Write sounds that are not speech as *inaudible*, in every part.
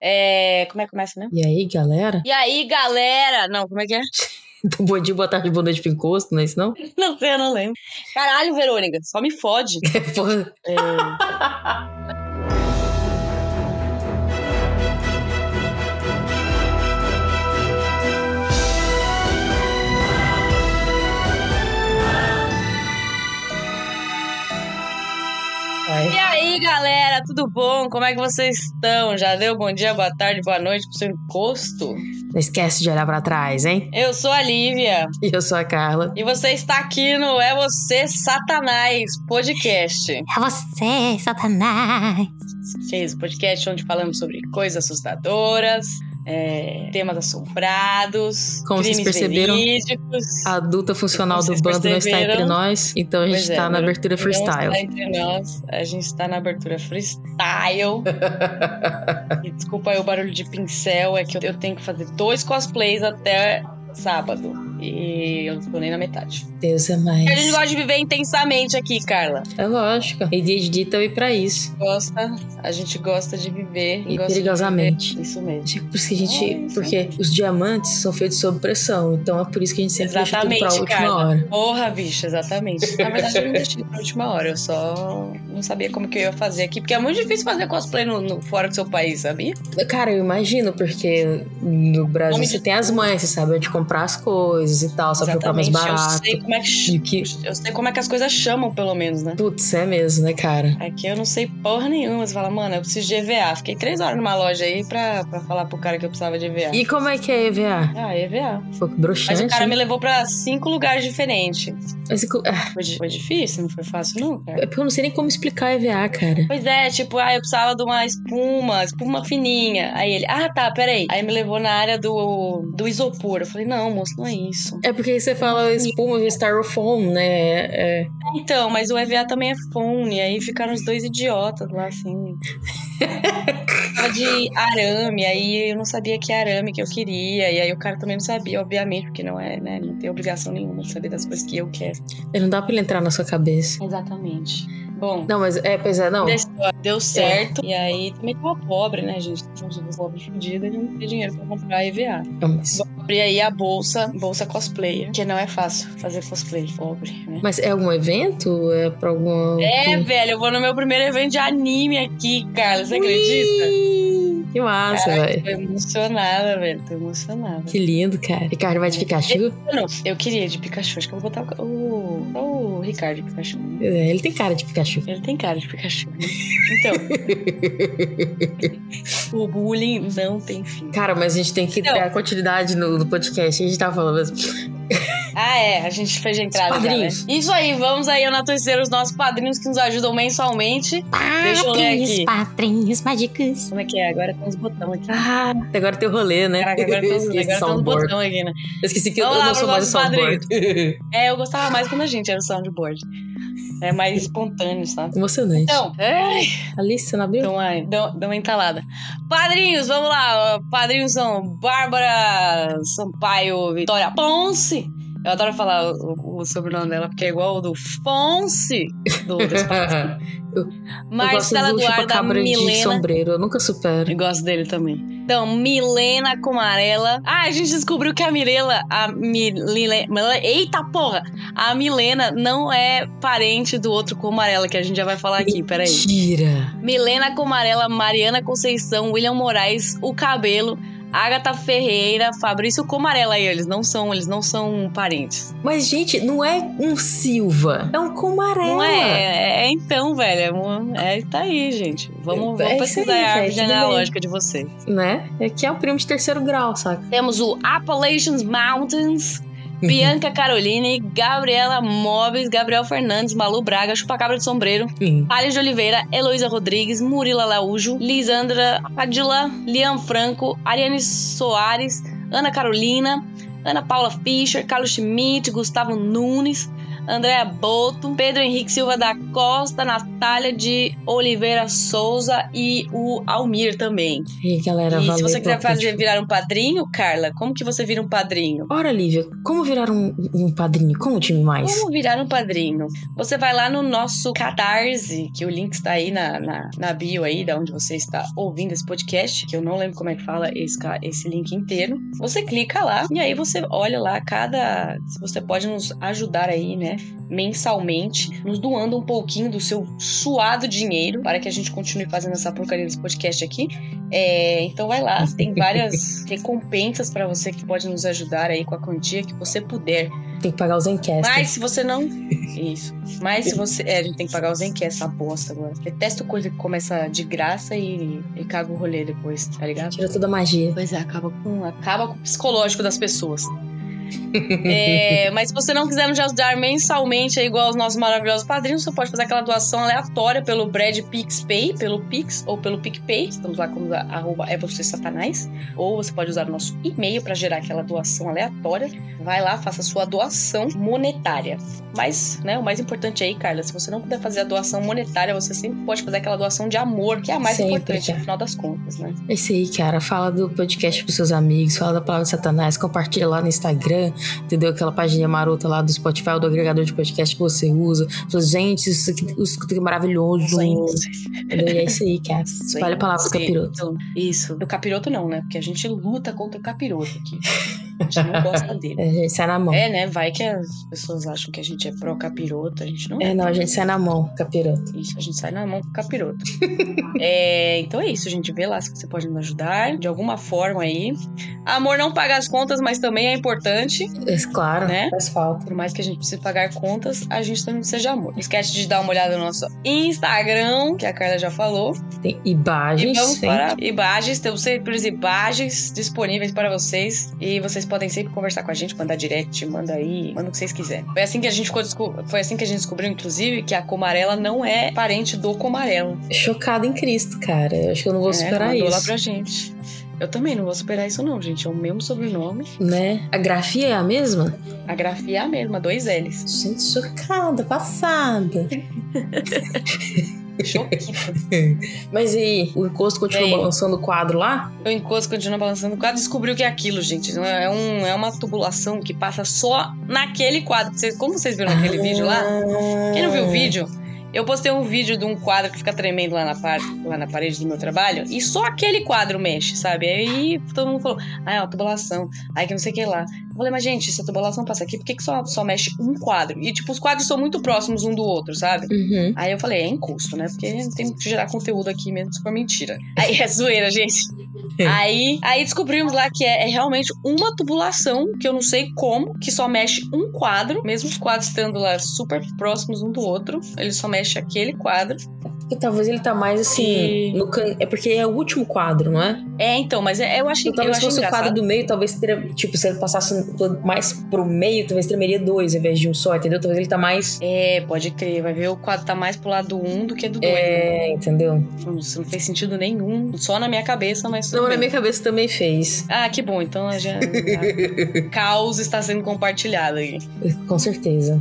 É, como é que começa mesmo? E aí, galera? E aí, galera? Não, como é que é? *laughs* Bom dia, boa tarde, boa noite pro encosto, não é isso não? *laughs* Não sei, eu não lembro. Caralho, Verônica, só me fode. *laughs* É, E aí, galera, tudo bom? Como é que vocês estão? Já deu bom dia, boa tarde, boa noite pro seu encosto? Não esquece de olhar pra trás, hein? Eu sou a Lívia E eu sou a Carla. e você está aqui no É Você Satanás podcast. É você, Satanás. É isso, podcast onde falamos sobre coisas assustadoras, é, temas assombrados, Como vocês perceberam, verídicos. A adulta funcional do bando não está entre nós, então a gente é, tá na não- abertura não freestyle. está entre nós, a gente está na abertura freestyle. *laughs* E desculpa aí o barulho de pincel, é que eu tenho que fazer dois cosplays até sábado. E eu não tô nem na metade. Deus é A gente mais. gosta de viver intensamente aqui, Carla. É lógico. ADHD tá aí pra isso. Gosta, a gente gosta de viver. E perigosamente. viver Isso mesmo. Tipo, Por isso que a gente. Isso. Porque os diamantes são feitos sob pressão. Então é por isso que a gente sempre deixa tudo pra Exatamente, última Carla. hora. Porra, bicha, exatamente. Na verdade, eu não deixei pra última hora. Eu só não sabia como que eu ia fazer aqui. Porque é muito difícil fazer cosplay no, no- fora do seu país, sabia? Cara, eu imagino, porque no Brasil Nome você de tem as mães, você sabe onde comprar as coisas e tal, sabe comprar mais Eu barato. sei como é que, que- eu sei como é que as coisas chamam, pelo menos, né? Putz, é mesmo, né, cara? Aqui eu não sei porra nenhuma. Você fala, mano, eu preciso de EVA. Fiquei três horas numa loja aí pra, pra falar pro cara que eu precisava de EVA. E como é que é EVA? Ah, EVA. Que broxante. Mas o cara hein? me levou pra cinco lugares diferentes. Mas ah, Foi, foi difícil, não foi fácil, não, cara. é porque eu não sei nem como explicar EVA, cara. Pois é, tipo, ah, eu precisava de uma espuma, espuma fininha. Aí ele, ah, tá, peraí. Aí me levou na área do, do isopor. Eu falei, não, moço, não é isso. É porque você fala espuma de styrofoam, né? É, Então, mas o EVA também é fone. Aí ficaram os dois idiotas lá, assim. *laughs* Fala de arame, aí eu não sabia que arame que eu queria. E aí o cara também não sabia, obviamente, porque não é, né? Não tem obrigação nenhuma de saber das coisas que eu quero. é, não dá pra ele entrar na sua cabeça. Exatamente. Bom, Não, mas é, pois é, não. deu- deu certo. E aí também tava pobre, né, gente? Tava pobre fudida e não tem dinheiro pra comprar EVA. Não, mas, Vou abrir aí a bolsa, bolsa cosplayer, que não é fácil fazer cosplay, pobre, né? mas é algum evento? É pra algum. É, velho, eu vou no meu primeiro evento de anime aqui, Carlos. Você acredita? Ui, Que massa, velho. Tô emocionada, velho. Tô emocionada. Que lindo, cara. Ricardo vai de Pikachu? Eu, não, eu queria de Pikachu. Acho que eu vou botar o, o, o Ricardo de Pikachu. né? É, ele tem cara de Pikachu. Ele tem cara de Pikachu. *laughs* Então, *laughs* o bullying não tem fim. Cara, mas a gente tem que Não. dar continuidade no, no podcast. A gente tava falando mesmo. Ah, é. A gente fez a entrada já, né? padrinhos. Isso aí, vamos aí enaltecer os nossos padrinhos que nos ajudam mensalmente. Deixa eu ler aqui. Patrinhos mágicos. Como é que é? Agora tem uns botões aqui. Ah, agora tem o rolê, né? Caraca, agora tem Esqueci *laughs* agora botões aqui, né? Eu esqueci que eu Vamos lá não sou mais o soundboard. *laughs* É, eu gostava mais quando a gente era o soundboard. É mais espontâneo, sabe? Emocionante. Então, ai, Alice, você não abriu? então ai, deu, deu uma entalada. Padrinhos, vamos lá. Padrinhos são Bárbara Sampaio Vitória Ponce. Eu adoro falar o, o sobrenome dela, porque é igual ao do Fonse, do *laughs* eu gosto Marcela do Eduarda chupacabra de Milena. sombreiro. Eu nunca supero. Eu gosto dele também. Então, Milena Comarela. Ah, a gente descobriu que a Mirela, a Milena. Eita porra! A Milena não é parente do outro Comarela, que a gente já vai falar aqui, peraí. Mentira. Milena Comarela, Mariana Conceição, William Moraes, o Cabelo, Agatha Ferreira, Fabrício Comarela aí, eles não são, eles não são parentes. Mas, gente, não é um Silva. É um Comarela. Não é, é então, velho, é, é, tá aí, gente. Vamos, É vamos isso aí, pesquisar a árvore genealógica de vocês. Né? É que é um primo de terceiro grau, saca? Temos o Appalachian Mountains, Bianca Caroline, Gabriela Móveis, Gabriel Fernandes, Malu Braga, Chupacabra de Sombreiro, Sim. De Oliveira, Heloísa Rodrigues, Murila Laújo, Lisandra Padilla, Liam Franco, Ariane Soares, Ana Carolina, Ana Paula Fischer, Carlos Schmidt, Gustavo Nunes, Andréa Boto, Pedro Henrique Silva da Costa, Natália de Oliveira Souza e o Almir também. E galera, e se valeu você quiser fazer virar um padrinho, Carla, como que você vira um padrinho? Ora, Lívia, como virar um, um padrinho? Conte-me mais. Como virar um padrinho? Você vai lá no nosso Catarse, que o link está aí na, na, na bio aí, da onde você está ouvindo esse podcast, que eu não lembro como é que fala esse, esse link inteiro. Você clica lá e aí você olha lá cada. Se você pode nos ajudar aí, né? Mensalmente, nos doando um pouquinho do seu suado dinheiro para que a gente continue fazendo essa porcaria desse podcast aqui. É, então vai lá, tem várias *laughs* recompensas para você que pode nos ajudar aí com a quantia que você puder. Tem que pagar os enquetes. Mas se você não. *laughs* Isso. Mas se você. É, a gente tem que pagar os enquetes, essa bosta agora. Detesto coisa que começa de graça e, e caga o rolê depois, tá ligado? Tira toda a magia. Pois é, acaba com, acaba com o psicológico das pessoas. É, mas se você não quiser nos ajudar mensalmente, é igual os nossos maravilhosos padrinhos, você pode fazer aquela doação aleatória pelo Brad PixPay, pelo Pix ou pelo PicPay. Estamos lá como arroba é você satanás. Ou você pode usar o nosso e-mail para gerar aquela doação aleatória. Vai lá, faça a sua doação monetária. Mas, né, o mais importante aí, Carla, se você não puder fazer a doação monetária, você sempre pode fazer aquela doação de amor, que é a mais Sempre, importante, cara. no final das contas, né? É isso aí, cara. Fala do podcast pros seus amigos, fala da palavra de Satanás, compartilha lá no Instagram, entendeu? Aquela página marota lá do Spotify ou do agregador de podcast que você usa. Fala, gente, isso aqui, isso aqui é maravilhoso. E é isso aí, cara. *laughs* Espalha a palavra do capiroto. Isso. Do capiroto não, né? Porque a gente luta contra o capiroto aqui. A gente não gosta *laughs* dele. É, a gente sai na mão. É, né? Vai que as pessoas acham que a gente é pró-capiroto. A gente não É, não, a gente sai na mão, capiroto. Isso, a gente sai na mão com capiroto. *laughs* é, então é isso, gente. Vê lá se você pode nos ajudar de alguma forma aí. Amor não paga as contas, mas também é importante. É, claro, Né? faz falta. Por mais que a gente precise pagar contas, a gente também de amor. Não esquece de dar uma olhada no nosso Instagram, que a Carla já falou. Tem E imagens, vamos sempre. para imagens, temos sempre imagens disponíveis para vocês. E vocês podem sempre conversar com a gente, mandar direct, manda aí, manda o que vocês quiserem. Foi assim que a gente ficou foi assim que a gente descobriu, inclusive, que a Comarela não é parente do Comarela. Chocada em Cristo, cara. Eu acho que eu não vou É, superar mandou lá isso. pra gente. Eu também não vou superar isso, não, gente. É o mesmo sobrenome. Né? A grafia é a mesma? A grafia é a mesma, dois L's. Gente, chocada, passada. *laughs* *laughs* Mas e aí, o encosto continua balançando o quadro lá? o encosto continua balançando o quadro. Descobriu que é aquilo, gente. É, um, é uma tubulação que passa só naquele quadro. Vocês, como vocês viram naquele vídeo lá? Quem não viu o vídeo? Eu postei um vídeo de um quadro que fica tremendo lá na, par- lá na parede do meu trabalho e só aquele quadro mexe, sabe? Aí todo mundo falou, ah, é uma tubulação, aí que não sei o que lá. Eu falei, mas gente, se a tubulação passa aqui, por que, que só, só mexe um quadro? E tipo, os quadros são muito próximos um do outro, sabe? Uhum. Aí eu falei, é encosto, né? Porque tem que gerar conteúdo aqui mesmo se for mentira. Aí é zoeira, gente. *laughs* aí, aí descobrimos lá que é, é realmente uma tubulação, que eu não sei como, que só mexe um quadro, mesmo os quadros estando lá super próximos um do outro, ele só mexe aquele quadro. E talvez ele tá mais assim. E- no can... É porque é o último quadro, não é? É, então, mas é- eu achei, Então, eu talvez se fosse o engraçado. quadro do meio, talvez teria. Tipo, se ele passasse mais pro meio, talvez tremeria dois ao invés de um só, entendeu? Talvez ele tá mais. É, pode crer, vai ver o quadro tá mais pro lado do um do que do dois. né? É, entendeu? Não, isso não fez sentido nenhum, só na minha cabeça, mas Não, na bem. minha cabeça também fez. Ah, que bom, então já, já- *laughs* caos está sendo compartilhado aí. Com certeza.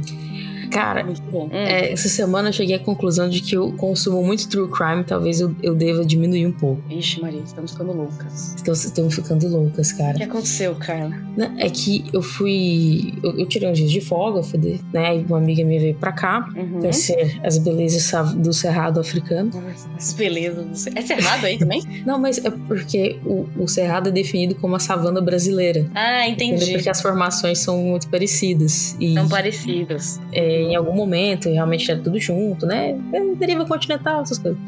Cara. Hum. é, essa semana eu cheguei à conclusão de que eu consumo muito true crime, talvez eu, eu deva diminuir um pouco. Ixi, Maria, estamos ficando loucas. Estão, estão ficando loucas, O cara. que aconteceu, Carla? Né, É que eu fui. Eu, eu tirei uns dias de folga, eu fui de- né? Uma amiga minha veio pra cá Uhum. conhecer as belezas do cerrado africano. As belezas. do ce- É cerrado aí também? *laughs* Não, mas é porque o, o cerrado é definido como a savana brasileira. Ah, Entendeu? entendi. Porque as formações são muito parecidas. E São parecidos. é, em algum momento realmente era tudo junto, né? É, deriva continental, essas coisas.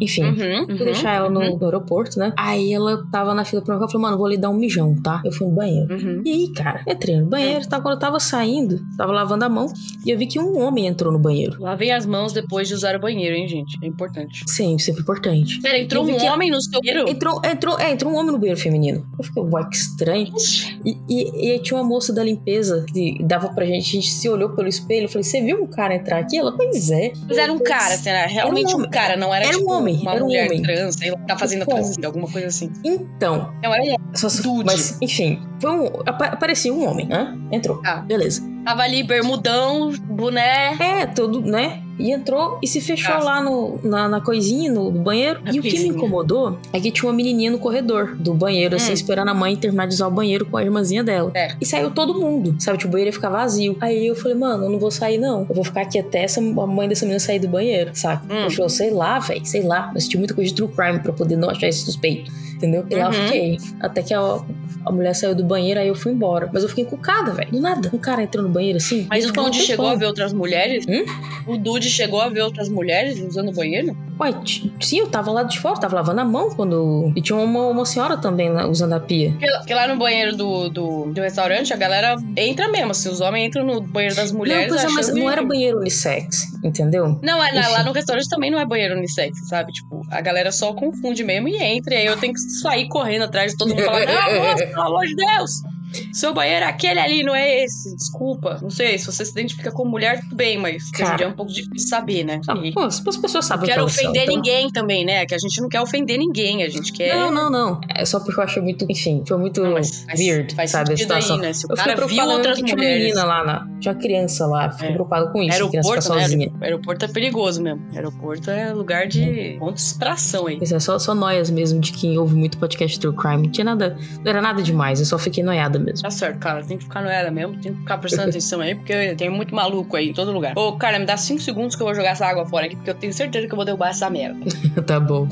Enfim. Uhum, Fui uhum, deixar ela no, uhum, no aeroporto, né? Aí ela tava na fila pra mim, ela falou, mano, vou lhe dar um mijão, tá? Eu fui no banheiro. uhum. E aí, cara, entrei no banheiro, tá? Quando eu tava saindo, tava lavando a mão, e eu vi que um homem entrou no banheiro. Lavei as mãos depois de usar o banheiro, hein, gente? É importante. Sempre, sempre importante. Pera, entrou um homem no seu banheiro? Entrou, entrou, é, entrou um homem no banheiro feminino. Eu fiquei, uai, que estranho. E, e, e aí tinha uma moça da limpeza que dava pra gente, a gente se olhou pelo espelho, eu falei, você viu um cara entrar aqui? Ela, pois é. Mas era um cara, era realmente Era um um, cara, não era, Era um tipo, homem, uma era um mulher homem. trans, sei lá, tá fazendo a Bom. transição, alguma coisa assim. Então, Não, era ele. só se- Dude. mas, enfim, foi um, apa- aparecia um homem, né? Entrou. Ah. Beleza. Tava ali, bermudão, boné. É, todo, né? E entrou e se fechou Ah. lá no, na, na coisinha, no, banheiro. Na e o que me incomodou é que tinha uma menininha no corredor do banheiro, assim, Hum. esperando a mãe terminar de usar o banheiro com a irmãzinha dela. É. E saiu todo mundo, sabe? Tipo, o banheiro ia ficar vazio. Aí eu falei, mano, eu não vou sair, não. Eu vou ficar aqui até essa, a mãe dessa menina sair do banheiro, saca? Hum. Eu falei, sei lá, velho, sei lá. Eu assisti muita coisa de true crime pra poder não achar esse suspeito. Entendeu? E lá eu Uhum. fiquei. Até que a, a mulher saiu do banheiro, aí eu fui embora. Mas eu fiquei encucada, velho. Do nada. Um cara entrou no banheiro assim. Mas o Dude chegou a ver outras mulheres? Hum? O Dude chegou a ver outras mulheres usando o banheiro? Ué, sim, eu tava lá de fora, tava lavando a mão quando. E tinha uma, uma senhora também lá, usando a pia. Porque, porque lá no banheiro do, do, do restaurante, a galera entra mesmo. Assim, os homens entram no banheiro das mulheres. não, pois é, mas não era banheiro unissex, entendeu? Não, é, lá- no restaurante também não é banheiro unissex, sabe? Tipo, a galera só confunde mesmo e entra. E aí eu tenho que sair correndo atrás de todo mundo falar: Não, moça, pelo de Deus! Seu banheiro é aquele ali, não é esse. Desculpa. Não sei, se você se identifica como mulher, tudo bem, mas Cara. é um pouco difícil saber, né? Ah, E pô, as as pessoas sabem não o que quero ofender então- ninguém também, né? Que a gente não quer ofender ninguém, a gente quer. Não, não, não. É só porque eu achei muito, enfim, foi muito Não, mas weird, faz sabe, a sentido aí, situação. né? Se o eu cara viu preocupada mesmo outras que tinha uma mulheres. menina lá, na, tinha uma criança lá, fiquei É. preocupada com isso, Aeroporto, né? sozinha. Aeroporto é perigoso mesmo. Aeroporto é lugar de ponto de extração aí. Pois é, só, só noias mesmo de quem ouve muito podcast True Crime. Não tinha nada, não era nada demais, eu só fiquei noiada mesmo. Tá certo, cara. Tem que ficar no ela mesmo. Tem que ficar prestando atenção aí, porque tem muito maluco aí em todo lugar. Ô, cara, me dá cinco segundos que eu vou jogar essa água fora aqui, porque eu tenho certeza que eu vou derrubar essa merda. *laughs* tá bom.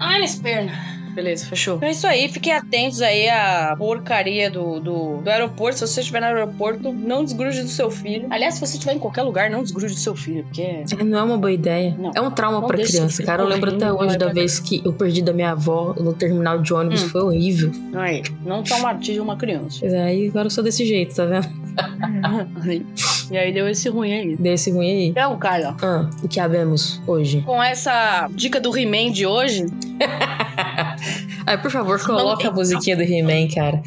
Ai, minhas pernas. Beleza, fechou. É isso aí, fiquem atentos aí à porcaria do, do, do aeroporto. Se você estiver no aeroporto, não desgrude do seu filho. Aliás, se você estiver em qualquer lugar, não desgrude do seu filho, porque. Não é uma boa ideia. Não. É um trauma deixa criança, cara. Eu lembro até hoje vai da vez que eu perdi da minha avó no terminal de ônibus. Hum. Foi horrível. Aí, não traumatize uma criança. Pois é, aí agora eu sou desse jeito, tá vendo? *laughs* e aí deu esse ruim aí. Desse ruim aí. Então, cara, Ah, o que habemos hoje? com essa dica do He-Man de hoje, *laughs* Ai, por favor, coloca a musiquinha do He-Man, cara.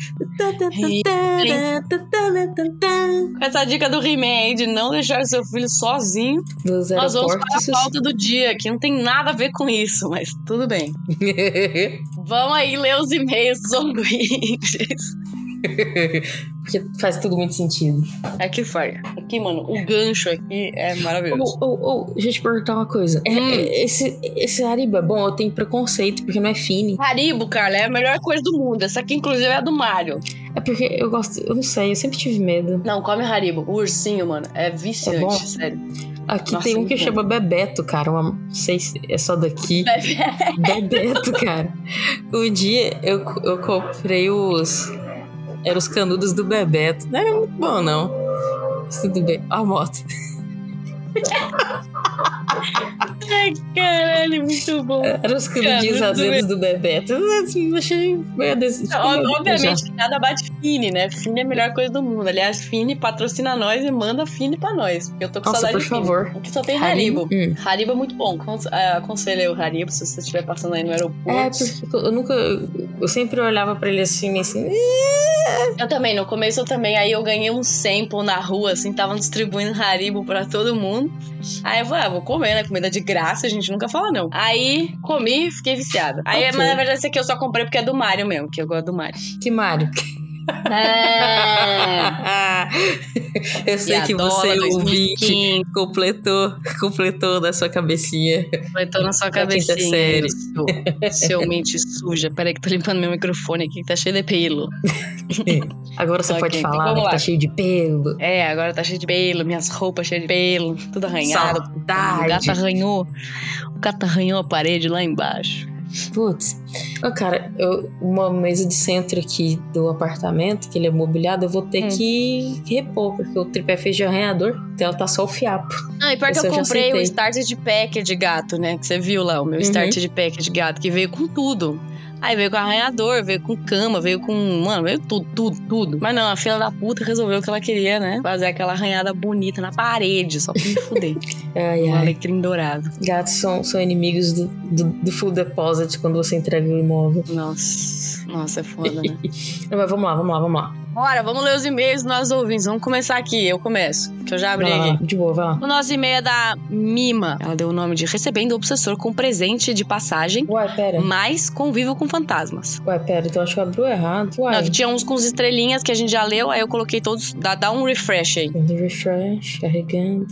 com essa dica do He-Man aí de não deixar seu filho sozinho, Dos nós vamos para a pauta do dia, que não tem nada a ver com isso, mas tudo bem. *laughs* Vamos aí ler os e-mails dos ouvintes. *laughs* Porque faz tudo muito sentido. Aqui, Fire. Aqui, mano, o gancho aqui é maravilhoso. Ô, ô, ô, deixa eu te perguntar uma coisa. É- Hum. é- esse, esse Haribo é bom? Eu tenho preconceito, porque não é fine. Haribo, cara, é a melhor coisa do mundo. Essa aqui, inclusive, é a do Mario. É porque eu gosto. Eu não sei, eu sempre tive medo. Não, come Haribo. O ursinho, mano, é viciante, É bom? sério. Aqui Nossa, tem um que chama Bebeto, cara. Uma, não sei se é só daqui. Bebe- Bebeto, cara. Um dia eu, eu comprei os. Eram os canudos do Bebeto. Não era muito bom, não. Mas tudo bem. Ó a moto. *laughs* Ai, caralho, muito bom. Eram os canudinhos azedos do Bebeto. Eu achei meio ob- Obviamente, nada bate Fini, né? Fini é a melhor coisa do mundo. Aliás, Fini patrocina nós e manda Fini pra nós. Porque eu tô com Nossa, saudade por de Fini. favor. Aqui só tem Haribo. Hum. Haribo é muito bom. É, Aconselho o Haribo se você estiver passando aí no aeroporto. É, porque eu nunca. Eu sempre olhava pra ele assim, assim. Eu também, no começo eu também. Aí eu ganhei um sample na rua, assim, estavam distribuindo Haribo pra todo mundo. Aí eu falei, ah, vou comer, né? Comida de graça, a gente nunca fala não. Aí comi fiquei viciada. Aí, Ok. mas na verdade, esse aqui eu só comprei porque é do Mario mesmo, que eu gosto do Mario. Que Mário. É. *laughs* eu sei E que você, Dola ouvinte, 2015, completou, completou da sua cabecinha. Completou na sua quinta cabecinha. série. Seu, seu mente suja. Peraí que tô limpando meu microfone aqui, que tá cheio de pelo. Agora você *laughs* Ok, pode então falar, né, lá. tá cheio de pelo. É, agora tá cheio de pelo, minhas roupas cheias de pelo, tudo arranhado. O Saudade. gato arranhou. O gato arranhou a parede lá embaixo. Putz. Ô, cara, eu- uma mesa de centro aqui do apartamento, que ele é mobiliado, eu vou ter Hum. que repor, porque o tripé fez de arranhador, então ela tá só o fiapo. Ah, e pior que eu comprei o starter de pack de gato, né? Que você viu lá, o meu Uhum. starter de pack de gato, que veio com tudo. Aí veio com arranhador, veio com cama, veio com. Mano, veio tudo, tudo, tudo. Mas não, a filha da puta resolveu o que ela queria, né? Fazer aquela arranhada bonita na parede, só pra me fuder. *laughs* Ai, um ai. alecrim dourado. Gatos são, são inimigos do, do, do full deposit quando você entrega o imóvel. Nossa, nossa, é foda, né? *laughs* Mas vamos lá, vamos lá, vamos lá. Bora, vamos ler os e-mails dos nossos ouvintes. Vamos começar aqui. Eu começo, que eu já abri lá, aqui. de boa, vai lá. O nosso e-mail é da Mima. Ela deu o nome de Recebendo o Obsessor com presente de passagem, Uai, pera. mas convivo com fantasmas. Uai, pera, então acho que abriu errado. Uai. Não, tinha uns com as estrelinhas que a gente já leu, aí eu coloquei todos. Dá, dá um refresh aí. Dando refresh, carregando.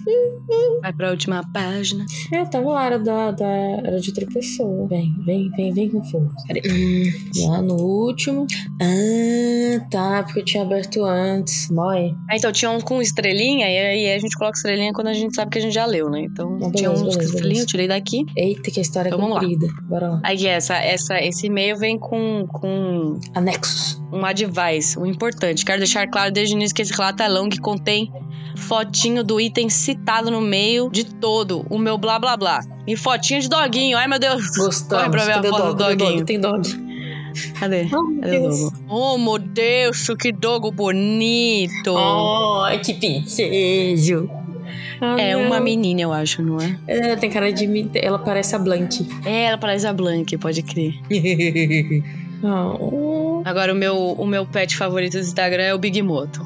Vai pra última página. É, tava lá, era, da, da, era de outra pessoa. Vem, vem, vem, vem com. Peraí. Hum, lá no último. Ah, tá, porque tinha aberto antes. Mói. Ah, então tinha uns com estrelinha, e aí a gente coloca estrelinha quando a gente sabe que a gente já leu, né? Então Ah, tinha beleza, uns com beleza, estrelinha, beleza. eu tirei daqui. Eita, que a história é Então, lá. comprida. Bora lá. Aí essa, essa, esse e-mail vem com, com Anexos. um advice, um importante. Quero deixar claro desde o início que esse relato é longo e contém fotinho do item citado no meio de todo o meu blá blá blá. E fotinho de doguinho. Ai, meu Deus. Gostamos. Corre pra ver a foto dog? do doguinho. dog? Tem dog. Cadê? Oh, Cadê o dogo? Oh, meu Deus, que dogo bonito. Ai, que pincejo. Ah, é não. uma menina, eu acho, não é? É, tem cara de. mim- Ela parece a Blank. É, ela parece a Blank, pode crer. *laughs* oh. Agora, o meu, o meu pet favorito do Instagram é o Big Moto.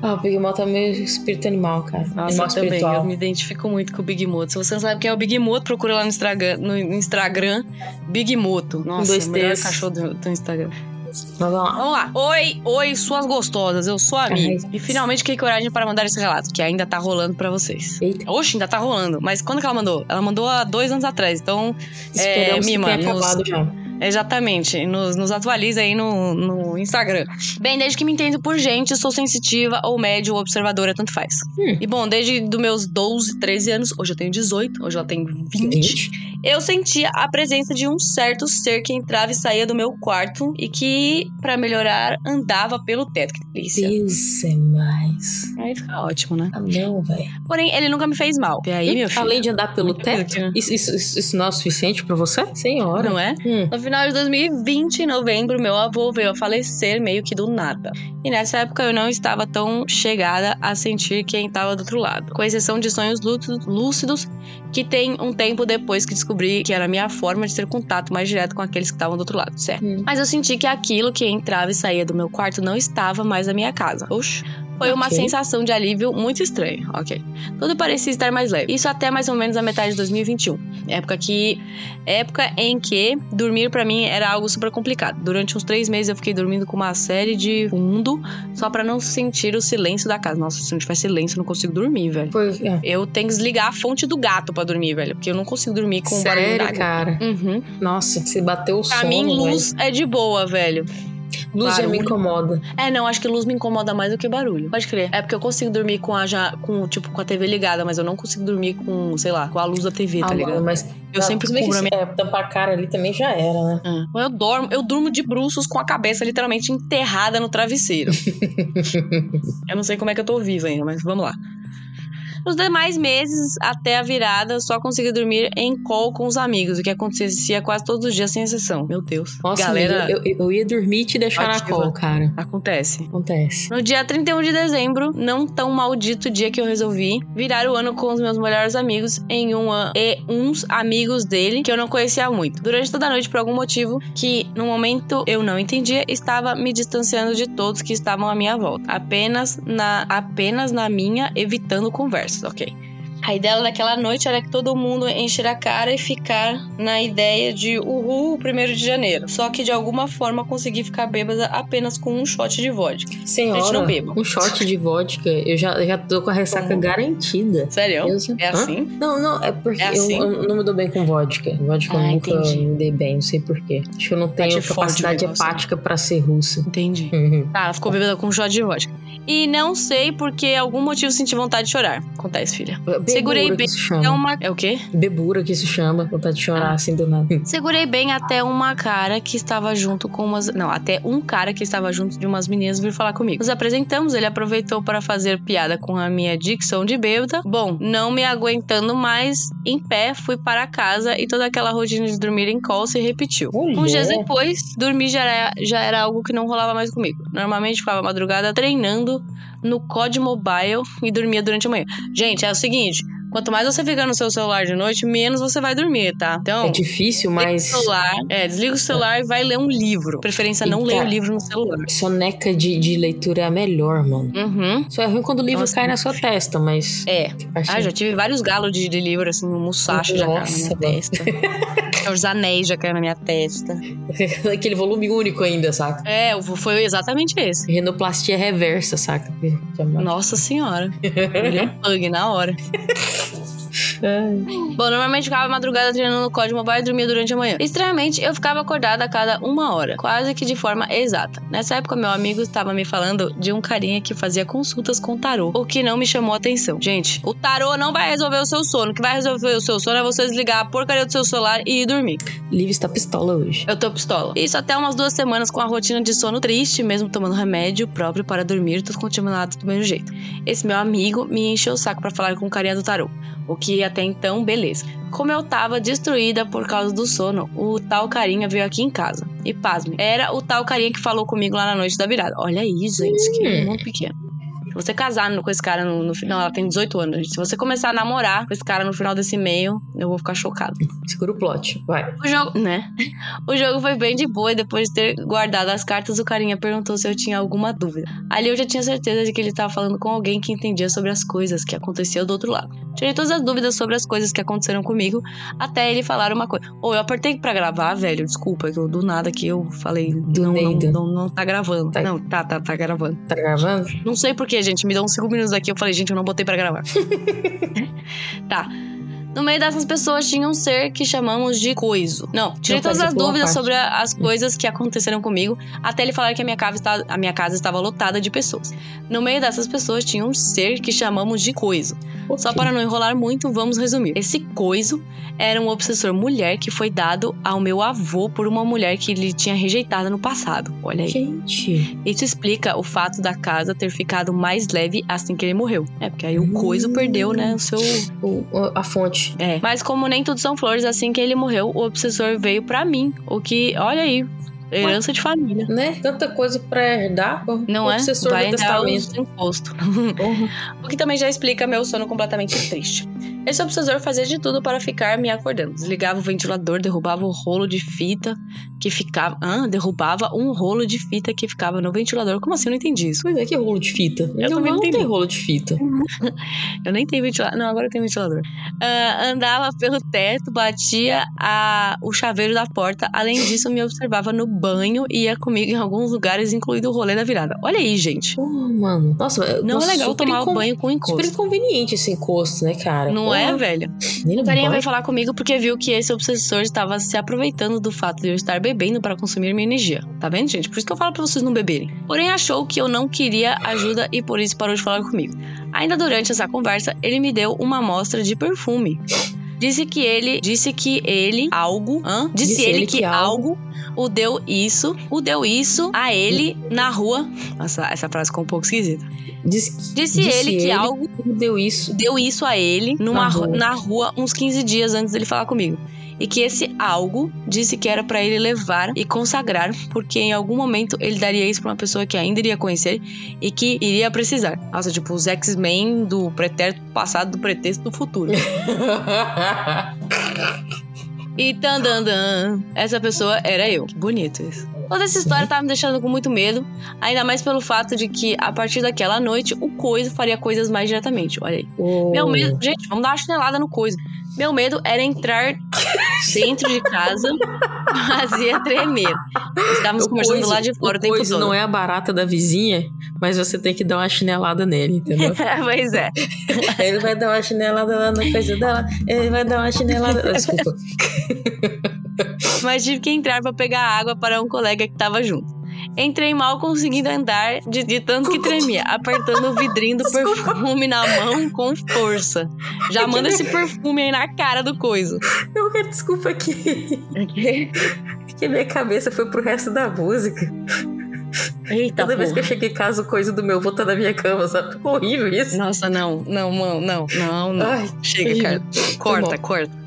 Ah, o Big Mom tá meio espírito animal, cara. Nossa, animal eu também. Eu espiritual. me identifico muito com o Big Moto. Se você não sabe quem é o Big Moto, procura lá no Instagram, no Instagram Big Moto. Nossa, dois o melhor cachorro do, do Instagram. Mas vamos lá. Vamos lá. Oi, oi, suas gostosas. Eu sou a Mi. E finalmente fiquei coragem para mandar esse relato, que ainda tá rolando pra vocês. Eita. Oxe, ainda tá rolando. Mas quando que ela mandou? Ela mandou há dois anos atrás. Então, Esperamos Mima, que tenha nos- já. Exatamente. Nos, nos atualiza aí no, no Instagram. Bem, desde que me entendo por gente, sou sensitiva ou médio ou observadora, tanto faz. Hum. E bom, desde dos meus 12, 13 anos, hoje eu tenho 18, hoje ela tem 20, 20. eu sentia a presença de um certo ser que entrava e saía do meu quarto e que, pra melhorar, andava pelo teto. Que delícia. Deus é mais. Aí fica ótimo, né? Ah, não, velho. Porém, ele nunca me fez mal. E aí, meu filho? Além de andar pelo teto, isso, isso, isso- isso não é o suficiente pra você? Senhora. Não é? Hum. No final de 2020, em novembro, meu avô veio a falecer meio que do nada. E nessa época eu não estava tão chegada a sentir quem estava do outro lado. Com exceção de sonhos lúcidos- lúcidos, que tem um tempo depois que descobri que era a minha forma de ter contato mais direto com aqueles que estavam do outro lado, certo? Hum. Mas eu senti que aquilo que entrava e saía do meu quarto não estava mais na minha casa. Oxe. Foi uma sensação de alívio muito estranha, ok? Tudo parecia estar mais leve. Isso até mais ou menos a metade de 2021. Época que época em que dormir pra mim era algo super complicado. Durante uns três meses eu fiquei dormindo com uma série de fundo só pra não sentir o silêncio da casa. Nossa, se não tiver silêncio eu não consigo dormir, velho. Foi, é. Eu tenho que desligar a fonte do gato pra dormir, velho, porque eu não consigo dormir com barulho Sério, cara. Uhum. Nossa, você bateu o Pra sono, mim, velho. luz é de boa, velho. Luz já me barulho. incomoda. É, não, acho que luz me incomoda mais do que barulho. Pode crer. É porque eu consigo dormir com a já, com, tipo, com a TV ligada, mas eu não consigo dormir com, sei lá, com a luz da TV, tá Ah, ligado? mano, mas Eu ah, sempre cubro a minha. É, tampar a cara ali também já era, né? É. Eu dormo, eu durmo de bruços com a cabeça literalmente enterrada no travesseiro. *laughs* eu não sei como é que eu tô viva ainda, mas vamos lá. Nos demais meses, até a virada, só consegui dormir em call com os amigos, o que acontecia quase todos os dias sem exceção. Meu Deus. Nossa, Galera, amiga, eu, eu- ia dormir e te deixar na ativa. call, cara. acontece. Acontece. No dia 31 de dezembro, não tão maldito dia que eu resolvi virar o ano com os meus melhores amigos em um an- e uns amigos dele que eu não conhecia muito. Durante toda a noite, por algum motivo que no momento eu não entendia, estava me distanciando de todos que estavam à minha volta, apenas na apenas na minha, evitando conversas, ok? A ideia daquela noite era que todo mundo encher a cara e ficar na ideia de uhul, primeiro de janeiro. Só que de alguma forma consegui ficar bêbada apenas com um shot de vodka. Gente, Senhora, não beba. um shot de vodka, eu já, eu já tô com a ressaca garantida. Sério? Eu- É Hã? assim? Não, não, é porque É assim? eu, eu não me dou bem com vodka. Vodka eu Ah, nunca entendi. me dei bem, não sei porquê. Acho que eu não tenho te fode o capacidade hepática pra ser russa. Entendi. Uhum. Tá, ela ficou bêbada com um shot de vodka. E não sei porque algum motivo senti vontade de chorar. Acontece, filha. Bebura Segurei que bem se É chama. uma. É o quê? Bebura que se chama. Vontade de chorar Ah. assim do nada. Segurei bem até uma cara que estava junto com umas. Não, até um cara que estava junto de umas meninas vir falar comigo. Nos apresentamos, ele aproveitou para fazer piada com a minha dicção de bêbada. Bom, não me aguentando mais, em pé, fui para casa e toda aquela rotina de dormir em call se repetiu. Mulher. Uns dias depois, dormir já era, já era algo que não rolava mais comigo. Normalmente ficava madrugada treinando no COD Mobile e dormia durante a manhã. Gente, é o seguinte. Quanto mais você fica no seu celular de noite, menos você vai dormir, tá? Então, É difícil, mas. celular, é, desliga o celular e vai ler um livro. Preferência, não E, leia o livro no celular. Soneca de, de leitura é a melhor, mano. Uhum. Só é ruim quando o livro Nossa. cai na sua testa, mas. É. Achei- Ah, já tive vários galos de, de livro, assim, um Musashi já caiu na minha mano. testa. *laughs* Os anéis já caiu na minha testa. *laughs* Aquele volume único ainda, saca? É, foi exatamente esse. Renoplastia reversa, saca? Nossa senhora. *laughs* Virei um bug na hora. Bom, normalmente ficava madrugada treinando no código mobile e dormia durante a manhã. Estranhamente, eu ficava acordada a cada uma hora, quase que de forma exata. Nessa época, meu amigo estava me falando de um carinha que fazia consultas com tarô, o que não me chamou a atenção. Gente, o tarô não vai resolver o seu sono. O que vai resolver o seu sono é você desligar a porcaria do seu celular e ir dormir. Liv está pistola hoje. Eu tô pistola. Isso até umas duas semanas com a rotina de sono triste, mesmo tomando remédio próprio para dormir, tudo continuado do mesmo jeito. Esse meu amigo me encheu o saco pra falar com o carinha do tarô. O que até então, beleza. Como eu tava destruída por causa do sono, o tal carinha veio aqui em casa. E pasme, era o tal carinha que falou comigo lá na noite da virada. Olha aí, gente, que Hum. mundo pequeno. Se você casar com esse cara no, no final, ela tem 18 anos, gente. Se você começar a namorar com esse cara no final desse e-mail, eu vou ficar chocada. Segura o plot, vai. O jogo, né? O jogo foi bem de boa e depois de ter guardado as cartas, o carinha perguntou se eu tinha alguma dúvida. Ali eu já tinha certeza de que ele estava falando com alguém que entendia sobre as coisas que aconteciam do outro lado. Tirei todas as dúvidas sobre as coisas que aconteceram comigo, até ele falar uma coisa. Ou eu apertei pra gravar, velho, desculpa, que eu do nada aqui eu falei. Do não, não, não, não tá gravando. Tá. Não, tá, tá, tá gravando. Tá gravando? Não sei porquê, gente. Me uns 5 minutos aqui. Eu falei, gente, eu não botei pra gravar. *laughs* tá. No meio dessas pessoas tinha um ser que chamamos de coiso. Não, tirei todas as dúvidas parte. sobre a- as coisas que aconteceram comigo, até ele falar que a minha, casa está- a minha casa estava lotada de pessoas. No meio dessas pessoas tinha um ser que chamamos de coiso. Só Ok. para não enrolar muito, vamos resumir. Esse coiso era um obsessor mulher que foi dado ao meu avô por uma mulher que ele tinha rejeitado no passado. Olha aí. Gente. Isso explica o fato da casa ter ficado mais leve assim que ele morreu. É, porque aí o coiso perdeu, né, o seu... O- a fonte. É. Mas como nem tudo são flores, assim que ele morreu, o obsessor veio pra mim. O que, olha aí, herança de família. Né? Tanta coisa pra herdar. o Não é? obsessor Vai do testamento. os impostos. *laughs* Porra. O que também já explica meu sono completamente triste. Esse obsessor fazia de tudo para ficar me acordando. Desligava o ventilador, derrubava o rolo de fita que ficava. Ah, derrubava um rolo de fita que ficava no ventilador. Como assim? Eu não entendi isso. Pois é, que rolo de fita. Eu não, também não tem entendi. rolo de fita. *laughs* Eu nem tenho ventilador. Não, agora eu tenho ventilador. Ah, andava pelo teto, batia a- o chaveiro da porta. Além disso, me observava no banho e ia comigo em alguns lugares, incluindo o rolê da virada. Olha aí, gente. Porra, mano. Nossa, Não nossa, é legal super tomar incon- banho com Super encosto. inconveniente esse encosto, né, cara? Não é, Porra, velho? O carinha veio falar comigo porque viu que esse obsessor estava se aproveitando do fato de eu estar bebendo para consumir minha energia. Tá vendo, gente? Por isso que eu falo pra vocês não beberem. Porém, achou que eu não queria ajuda e por isso parou de falar comigo. Ainda durante essa conversa, ele me deu uma amostra de perfume. Disse que ele, disse que ele algo, hã? Disse, ele, que, algo o deu isso, o deu isso a ele na rua. Nossa, essa frase ficou um pouco esquisita. Disse, Disse, ele que algo deu isso. deu isso a ele numa Na ru- rua. na rua uns 15 dias antes dele falar comigo. E que esse algo disse que era pra ele levar e consagrar, porque em algum momento ele daria isso pra uma pessoa que ainda iria conhecer e que iria precisar. Nossa, tipo, os X-Men do pretérito passado do pretexto do futuro. *laughs* E tandandan, essa pessoa era eu. Que bonito isso. Toda essa história tava me deixando com muito medo, ainda mais pelo fato de que a partir daquela noite o coisa faria coisas mais diretamente. Olha aí. O- Meu medo, gente, vamos dar uma chinelada no coisa. Meu medo era entrar dentro de casa, *laughs* fazia tremer. Estávamos o conversando lá de fora o, o tempo todo. não é a barata da vizinha, mas você tem que dar uma chinelada nele, entendeu? *laughs* pois é. *laughs* ele vai dar uma chinelada lá no coisa dela, ele vai dar uma chinelada. Desculpa. Mas tive que entrar pra pegar água para um colega que tava junto. Entrei mal conseguindo andar de, de tanto que tremia, *laughs* apertando o vidrinho do perfume na mão com força. Já manda esse perfume aí na cara do coiso. Eu quero desculpa que, que minha cabeça foi pro resto da música. Eita, Toda vez que porra. eu cheguei em casa, o coisa do meu avô tá na minha cama, sabe? Horrível isso. Nossa, não, não, não, não, não, não. Ai, Chega, cara. Corta, bom. corta.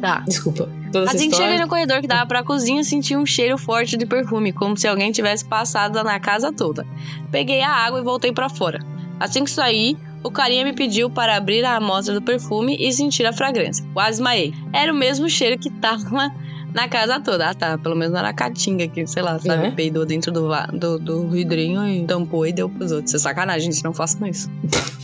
Tá. Desculpa. Toda Assim que cheguei no corredor que dava pra cozinha, senti um cheiro forte de perfume, como se alguém tivesse passado na casa toda. Peguei a água e voltei pra fora. Assim que saí, o carinha me pediu para abrir a amostra do perfume e sentir a fragrância. Quase desmaiei. Era o mesmo cheiro que tava *laughs* na casa toda. Ah, tá. Pelo menos não era a caatinga que, sei lá, sabe, É. peidou dentro do, do, do vidrinho e tampou e deu pros outros. Isso é sacanagem, gente. Não façam isso. *laughs*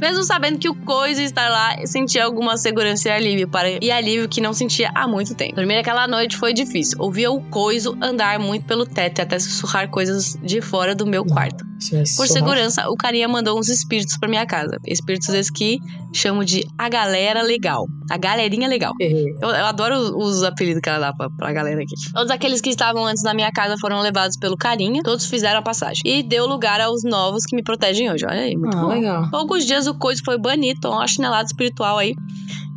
Mesmo sabendo que o coisa estar lá, sentia alguma segurança e alívio, para, e alívio que não sentia há muito tempo. Dormir aquela noite foi difícil. Ouvia o coiso andar muito pelo teto e até sussurrar coisas de fora do meu quarto. Vai Por segurança, o carinha mandou uns espíritos pra minha casa. Espíritos esses que chamo de a galera legal. A galerinha legal. É, Eu, eu adoro os, os apelidos que ela dá pra, pra galera aqui. Todos aqueles que estavam antes na minha casa foram levados pelo carinha. Todos fizeram a passagem. E deu lugar aos novos que me protegem hoje. Olha aí, muito Ah, bom. legal. Poucos dias o coisa foi banido, uma chinelada espiritual aí.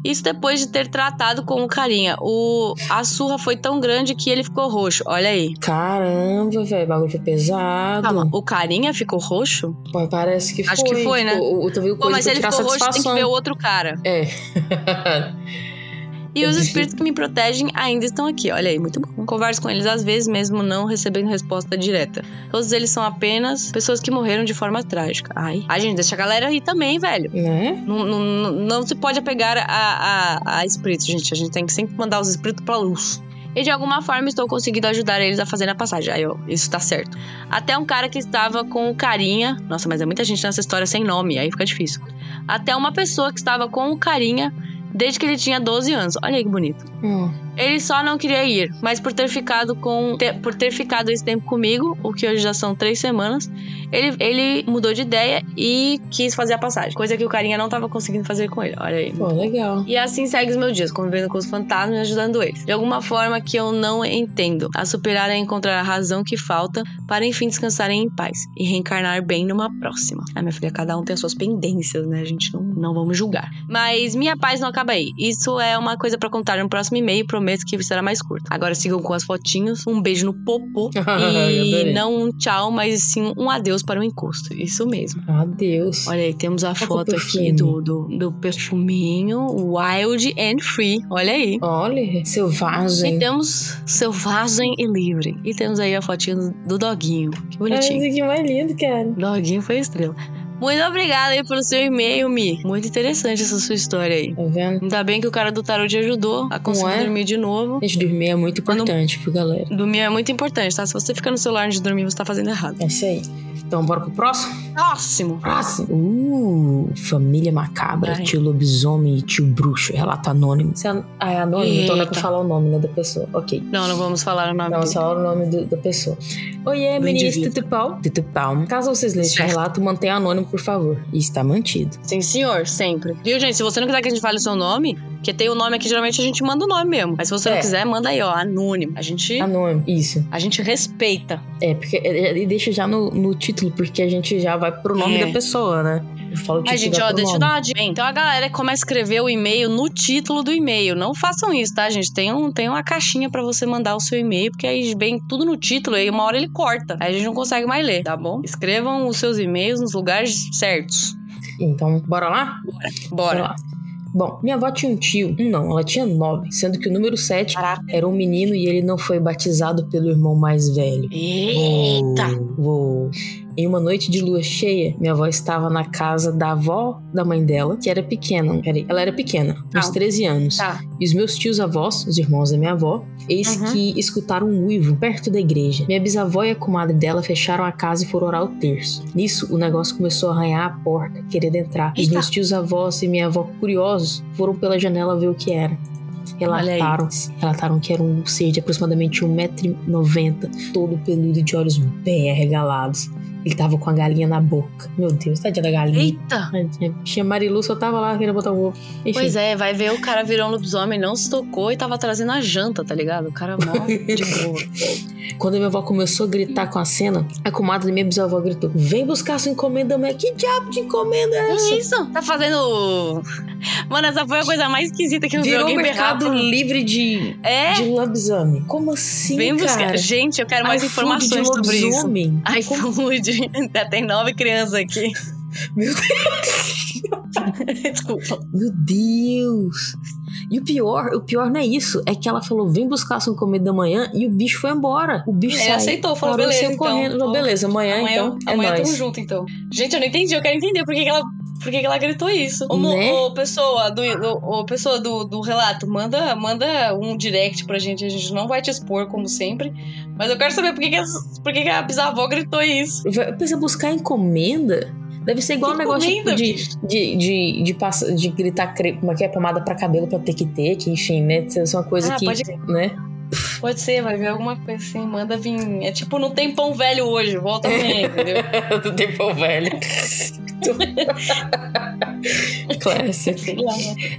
Isso depois de ter tratado com o carinha. O, a surra foi tão grande que ele ficou roxo. Olha aí. Caramba, velho, o bagulho foi pesado. Calma, o carinha ficou roxo? Pô, parece que Acho foi. que foi, né? Tipo, o, Pô, mas ele ficou roxo, tem que ver o outro cara. É. *laughs* E os espíritos que me protegem ainda estão aqui. Olha aí, muito bom. Converso com eles às vezes, mesmo não recebendo resposta direta. Todos eles são apenas pessoas que morreram de forma trágica. Ai. Ai, gente, deixa a galera aí também, velho. né? Não, não, não, não se pode apegar a, a, a espíritos, gente. A gente tem que sempre mandar os espíritos pra luz. E de alguma forma estou conseguindo ajudar eles a fazerem a passagem. Aí, ó, isso tá certo. Até um cara que estava com o carinha. Nossa, mas é muita gente nessa história sem nome, aí fica difícil. Até uma pessoa que estava com o carinha desde que ele tinha 12 anos. Olha aí que bonito. Hum. Ele só não queria ir, mas por ter ficado com te- por ter ficado esse tempo comigo, o que hoje já são três semanas, ele, ele mudou de ideia e quis fazer a passagem, coisa que o carinha não tava conseguindo fazer com ele. Olha aí. Pô, legal. E assim segue os meus dias, convivendo com os fantasmas e ajudando eles. De alguma forma que eu não entendo. A superar é encontrar a razão que falta para enfim descansarem em paz e reencarnar bem numa próxima. Ah, minha filha, cada um tem as suas pendências, né? A gente não, não vamos julgar. Mas minha paz não acaba aí. Isso é uma coisa pra contar no próximo e-mail. Prometo que será mais curto. Agora sigam com as fotinhos. Um beijo no popô. *laughs* e Adorei. não um tchau, mas sim um adeus para o encosto. Isso mesmo. Adeus. Olha aí, temos a que foto aqui do, do, do perfuminho Wild and Free. Olha aí. Olha, E selvagem. temos selvagem e livre. E temos aí a fotinha do, do doguinho. Que Ai, bonitinho. isso aqui é mais lindo, cara. Doguinho foi estrela. Muito obrigada aí pelo seu e-mail, Mi. Muito interessante essa sua história aí. Tá vendo? Ainda bem que o cara do tarot te ajudou a conseguir é? dormir de novo. Gente, dormir é muito Quando- importante pro galera. Dormir é muito importante, tá? Se você ficar no celular antes de dormir, você tá fazendo errado. É isso aí. Então, bora pro próximo? Próximo. Próximo. Uh, família macabra, Ai. tio lobisomem e tio bruxo. Relato anônimo. Você é, ah, é anônimo, então não é pra Eita. falar o nome né, da pessoa. Ok. Não, não vamos falar o nome Não, dele. só o nome do- da pessoa. Oiê, meninas indivíduo. Tutupau. Tutupau. Caso vocês leiam esse relato, mantenha anônimo, por favor. E está mantido. Sim, senhor, sempre. Viu, gente? Se você não quiser que a gente fale o seu nome, porque tem o nome aqui, geralmente a gente manda o nome mesmo. Mas se você É. não quiser, manda aí, ó, anônimo. A gente, Anônimo, isso. a gente respeita. É, porque é, é, e deixa já no, no título, porque a gente já vai pro nome É. da pessoa, né? Eu falo o Ai, título gente, ó, pro deixa eu nome. dar uma dica. Então a galera começa a escrever o e-mail no título do e-mail. Não façam isso, tá, gente? Tem, um, tem uma caixinha pra você mandar o seu e-mail, porque aí vem tudo no título e uma hora ele corta. Aí a gente não consegue mais ler, tá bom? Escrevam os seus e-mails nos lugares certos. Então, bora lá? Bora. lá. Bom, minha avó tinha um tio. Um não, ela tinha nove. Sendo que o número sete Caraca. era um menino e ele não foi batizado pelo irmão mais velho. Eita! Uou, uou. Em uma noite de lua cheia, minha avó estava na casa da avó da mãe dela, que era pequena. Peraí, ela era pequena, uns Tá. 13 anos. Tá. E os meus tios avós, os irmãos da minha avó, eis Uhum. que escutaram um uivo perto da igreja. Minha bisavó e a comadre dela fecharam a casa e foram orar o terço. Nisso, o negócio começou a arranhar a porta, querendo entrar. Os Eita. meus tios avós e minha avó, curiosos, foram pela janela ver o que era. Relataram, relataram que era um ser de aproximadamente 1,90m, todo peludo e de olhos bem arregalados. Ele tava com a galinha na boca. Meu Deus, tadinha da galinha. Eita! Tadinha. Tia Marilu só tava lá querendo botar o ovo. Enfim. Pois é, vai ver o cara virou um lobisomem, não se tocou e tava trazendo a janta, tá ligado? O cara mó de boa. *laughs* Quando minha avó começou a gritar com a cena, a comadre da minha bisavó gritou: Vem buscar sua encomenda, mãe. Que diabo de encomenda é essa? Que isso? Tá fazendo. Mano, essa foi a coisa mais esquisita que eu vi Virou alguém mercado livre de, É? de lobisomem. Como assim, Vem buscar. cara? Gente, eu quero mais iFood informações sobre isso. lobisomem? *laughs* Já tem nove crianças aqui. *laughs* Meu *laughs* Desculpa. Meu Deus! E o pior, o pior não é isso, é que ela falou: vem buscar sua encomenda amanhã e o bicho foi embora. O bicho Ele saiu, aceitou, falou, beleza, então. correndo. Falou, beleza, amanhã, Amanhã, então é amanhã nóis. tamo junto, então. Gente, eu não entendi. Eu quero entender por que ela por que que ela gritou isso. Ô, Né? ô, pessoa, do, ô, ô, pessoa do, do relato, manda, manda um direct pra gente. A gente não vai te expor, como sempre. Mas eu quero saber por que, que, as- por que, que a bisavó gritou isso. Pensa buscar encomenda. Deve ser igual Que negócio tipo, de, de, de, de, passa- de gritar como é que é pomada pra cabelo pra ter que ter, que enfim, né? Isso é uma coisa Ah, que. pode- né? Pode ser, vai ver alguma coisa assim. Manda vir. É tipo, não tem pão velho hoje, volta amanhã, entendeu? *laughs* Do tempo velho. *laughs* Classic. Lá.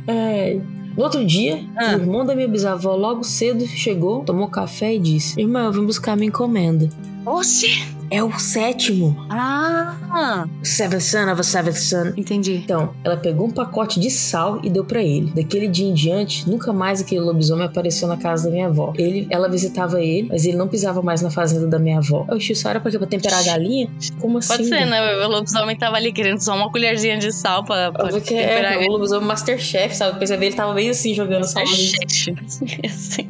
Ai. No outro dia, Ah. o irmão da minha bisavó logo cedo chegou, tomou café e disse: Irmã, eu vim buscar minha encomenda. Oxi! É o sétimo. Ah! Seventh son of a seventh son. Entendi. Então, ela pegou um pacote de sal e deu pra ele. Daquele dia em diante, nunca mais aquele lobisomem apareceu na casa da minha avó. Ele, ela visitava ele, mas ele não pisava mais na fazenda da minha avó. Eu isso era pra quê? Pra temperar a galinha? Como assim? Pode ser, velho? né? O lobisomem tava ali querendo só uma colherzinha de sal pra, pra Porque temperar é, o lobisomem Masterchef, sabe? Você vê ele tava bem assim, jogando sal. É chefe. *laughs* Assim.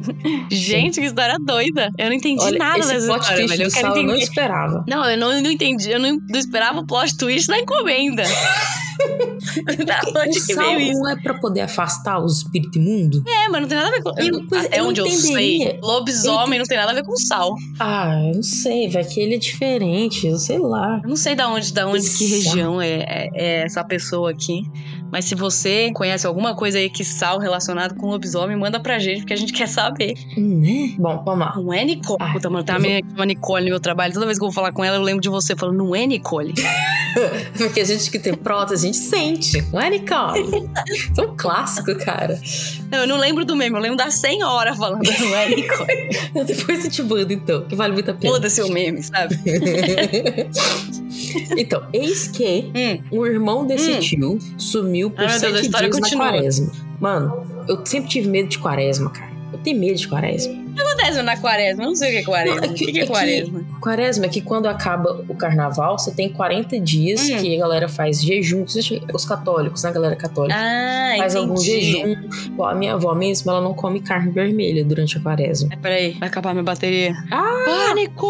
Gente, que história doida. Eu não entendi Olha, nada dessa história, twist velho. Eu quero sal eu não entender. Esperava. Não, eu não, não entendi. Eu não, não esperava o plot twist na encomenda. *laughs* da O sal não é pra poder afastar o espírito imundo? É, mas não tem nada a ver com. Eu- pois, até eu onde eu entenderia. sei, lobisomem não tem nada a ver com sal. Ah, eu não sei, vai que ele é diferente, eu sei lá. Eu não sei da onde, da onde que região é, é- é essa pessoa aqui. Mas se você conhece alguma coisa aí que sal relacionado com lobisomem, manda pra gente, porque a gente quer saber. Né? Bom, vamos lá. Não é Nicole. Ah, Puta, mano, tá chama Nicole no meu trabalho. Toda vez que eu vou falar com ela, eu lembro de você falando, não é Nicole. *laughs* Porque a gente que tem prótese, a gente sente. Não é, Nicole? Isso é um clássico, cara. Não, eu não lembro do meme, eu lembro da senhora falando, não é Nicole. *laughs* Depois eu te mando, então, que vale muito a pena. Foda-se o meme, sabe? *laughs* então, eis que Hum, um irmão desse Hum. tio sumiu por Ai, meu Deus, a sete história dias continua. na quaresma. Mano, eu sempre tive medo de quaresma, cara. Eu tenho medo de quaresma. O acontece na quaresma? Não sei o que é quaresma. Não, é o que- que, que é é que- quaresma? Quaresma é que quando acaba o carnaval, você tem 40 dias Hum. que a galera faz jejum. Os católicos, né? A galera católica. Ah, faz algum entendi. jejum. Igual a minha avó mesmo, ela não come carne vermelha durante a quaresma. Ai, peraí, vai acabar minha bateria. Ah! Pânico!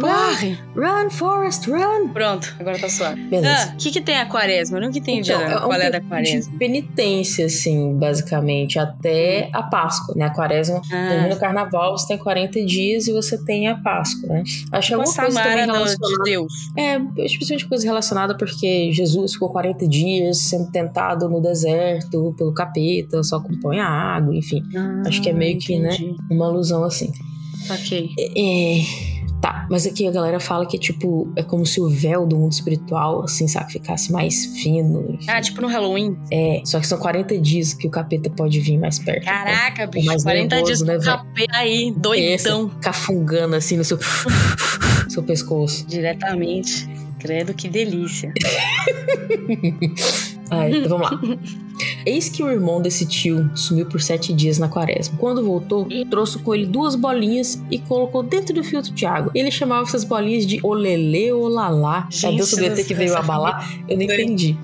Corre! Run, Forest, run! Pronto, agora tá suave. Beleza. Ah, o que que tem a quaresma? Eu nunca entendi Então, a- é um qual é da quaresma. penitência, assim, basicamente, até a Páscoa, né? A quaresma termina Ah, o carnaval, você tem 40 dias e você tem a Páscoa, né? Acho a alguma coisa também Samara relacionada. de Deus. É, especialmente coisa relacionada porque Jesus ficou 40 dias sendo tentado no deserto pelo capeta, só com pão e água, enfim. Acho que é meio que, né? entendi. Uma alusão assim. Saquei. É. Tá, mas aqui a galera fala que, tipo, é como se o véu do mundo espiritual, assim, sabe, ficasse mais fino. enfim. Ah, tipo no Halloween. É, só que são 40 dias que o capeta pode vir mais perto. Caraca, bicho. mais 40 dias nervoso, né, com velho? capeta aí, Então, doidão. ficar fungando assim no seu, *laughs* seu pescoço. Diretamente. Credo, que delícia. *laughs* Ai, então vamos lá. *laughs* Eis que o irmão desse tio sumiu por sete dias na quaresma. Quando voltou, trouxe com ele duas bolinhas e colocou dentro do filtro de água. Ele chamava essas bolinhas de olelê olalá. Gente, o sobretudo que veio abalar? Eu não entendi.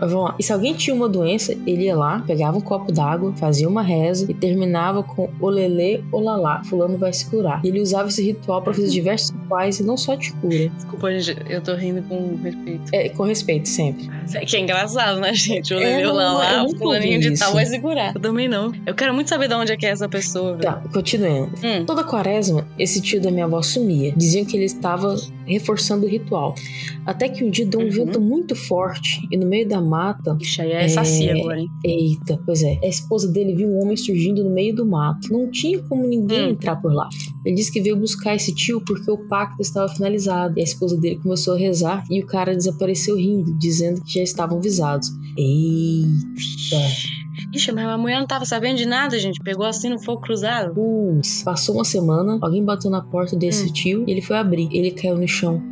Vamos lá. E se alguém tinha uma doença, ele ia lá, pegava um copo d'água, fazia uma reza e terminava com olelê olalá. Fulano vai se curar. E ele usava esse ritual para fazer diversos rituais e não só de cura. Desculpa, gente, eu tô rindo com respeito. É, com respeito sempre. É que é engraçado, né, gente? Eu É, levei não, lá, eu lá, nunca o fulaninho de tal vai segurar. Eu também não. Eu quero muito saber de onde é que é essa pessoa. Tá, continuando. Hum. Toda quaresma, esse tio da minha avó sumia. Diziam que ele estava reforçando o ritual. Até que um dia deu um Uhum. vento muito forte e no meio da mata. Ixi, aí é saci É. agora, hein? Eita, pois é. A esposa dele viu um homem surgindo no meio do mato. Não tinha como ninguém Hum. entrar por lá. Ele disse que veio buscar esse tio porque o pacto estava finalizado. E a esposa dele começou a rezar e o cara desapareceu rindo, dizendo que já estavam avisados. Eita. Ixi, mas a mulher não tava sabendo de nada, gente. Pegou assim no fogo cruzado. Putz, passou uma semana, alguém bateu na porta desse Hum. tio e ele foi abrir. Ele caiu no chão,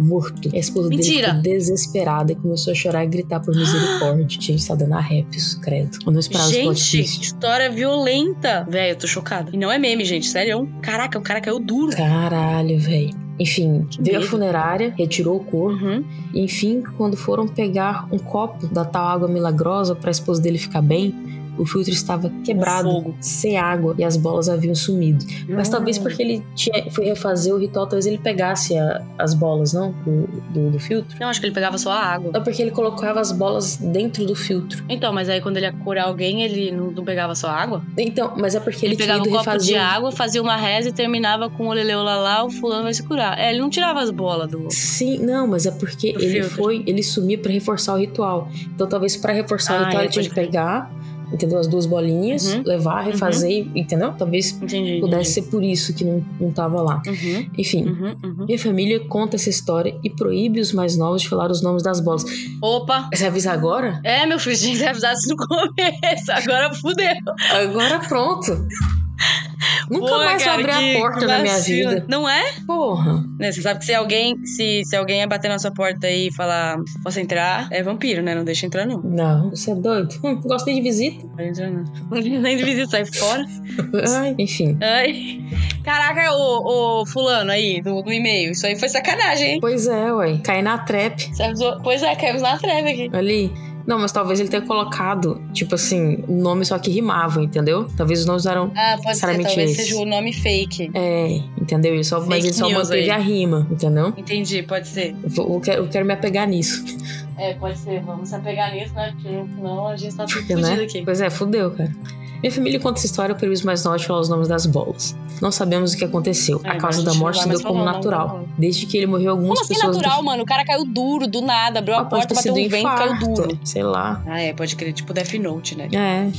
morto. E a esposa dele Mentira! ficou desesperada e começou a chorar e gritar por misericórdia. *gasps* Gente, tá dando arrepios, credo. Eu não esperava Gente, história violenta. Véi, eu tô chocada. E não é meme, gente. Sério. Caraca, o cara caiu duro. Caralho, velho. Enfim, Que veio a medo. funerária, retirou o corpo. Uhum. E, enfim, quando foram pegar um copo da tal água milagrosa pra esposa dele ficar bem, o filtro estava quebrado, sem água e as bolas haviam sumido. Mas Hum. talvez porque ele tinha, foi refazer o ritual, talvez ele pegasse a- as bolas, não? Do, do, do filtro. Não, acho que ele pegava só a água. É porque ele colocava as bolas dentro do filtro. Então, mas aí quando ele ia curar alguém, ele não, não pegava só água? Então, mas é porque ele, Ele, tinha pegava um copo de o- água, fazia uma reza e terminava com o leleu lá, o fulano vai se curar. É, ele não tirava as bolas do. Sim, não, mas é porque ele filtro. foi, ele sumia pra reforçar o ritual. Então talvez pra reforçar o Ah, ritual é, ele tinha que pegar, entendeu? As duas bolinhas, Uhum. levar, refazer, e- entendeu? Talvez Entendi. pudesse ser por isso que não, não tava lá. Uhum, Enfim, uhum, uhum. minha família conta essa história e proíbe os mais novos de falar os nomes das bolas. Opa! Você avisa agora? É, meu filho, tinha que ter avisado isso no *laughs* começo. Agora fudeu. Agora pronto. Nunca Porra, mais vou abrir a porta na minha vida. Não é? Porra. Né, Você sabe que se alguém, se, se alguém bater na sua porta e falar, posso entrar? É vampiro, né? Não deixa entrar, não. Não, você é doido. Hum, gostei de visita. Pode entrar, não. *laughs* Nem de visita, sai fora. *laughs* Ai, enfim. Ai. Caraca, ô, ô fulano aí, do, do e-mail. Isso aí foi sacanagem, hein? Pois é, ué. Caí na trap. Você avisou- Pois é, caímos na treve aqui. Ali. Não, mas talvez ele tenha colocado, tipo assim, um nome só que rimava, entendeu? Talvez os nomes eram. Ah, pode ser, Sinceramente, talvez esse. seja o nome fake. É, entendeu? Ele só, mas Fake ele só manteve aí. a rima, entendeu? Entendi, pode ser. Eu, eu quero, eu quero me apegar nisso. É, pode ser. Vamos se apegar nisso, né? Porque senão a gente tá tudo *laughs* fudido né? aqui. Pois é, fudeu, cara. Minha família conta essa história para os mais novos de falar os nomes das bolas. Não sabemos o que aconteceu. Ah, a causa da morte não se deu como o natural. bola. Desde que ele morreu, algumas Como assim pessoas. natural, mano? O cara caiu duro, do nada. Abriu Ah, a porta, bateu sido um vento, caiu infarto. duro. Sei lá. Ah, é, pode crer. Tipo Death Note, né? É.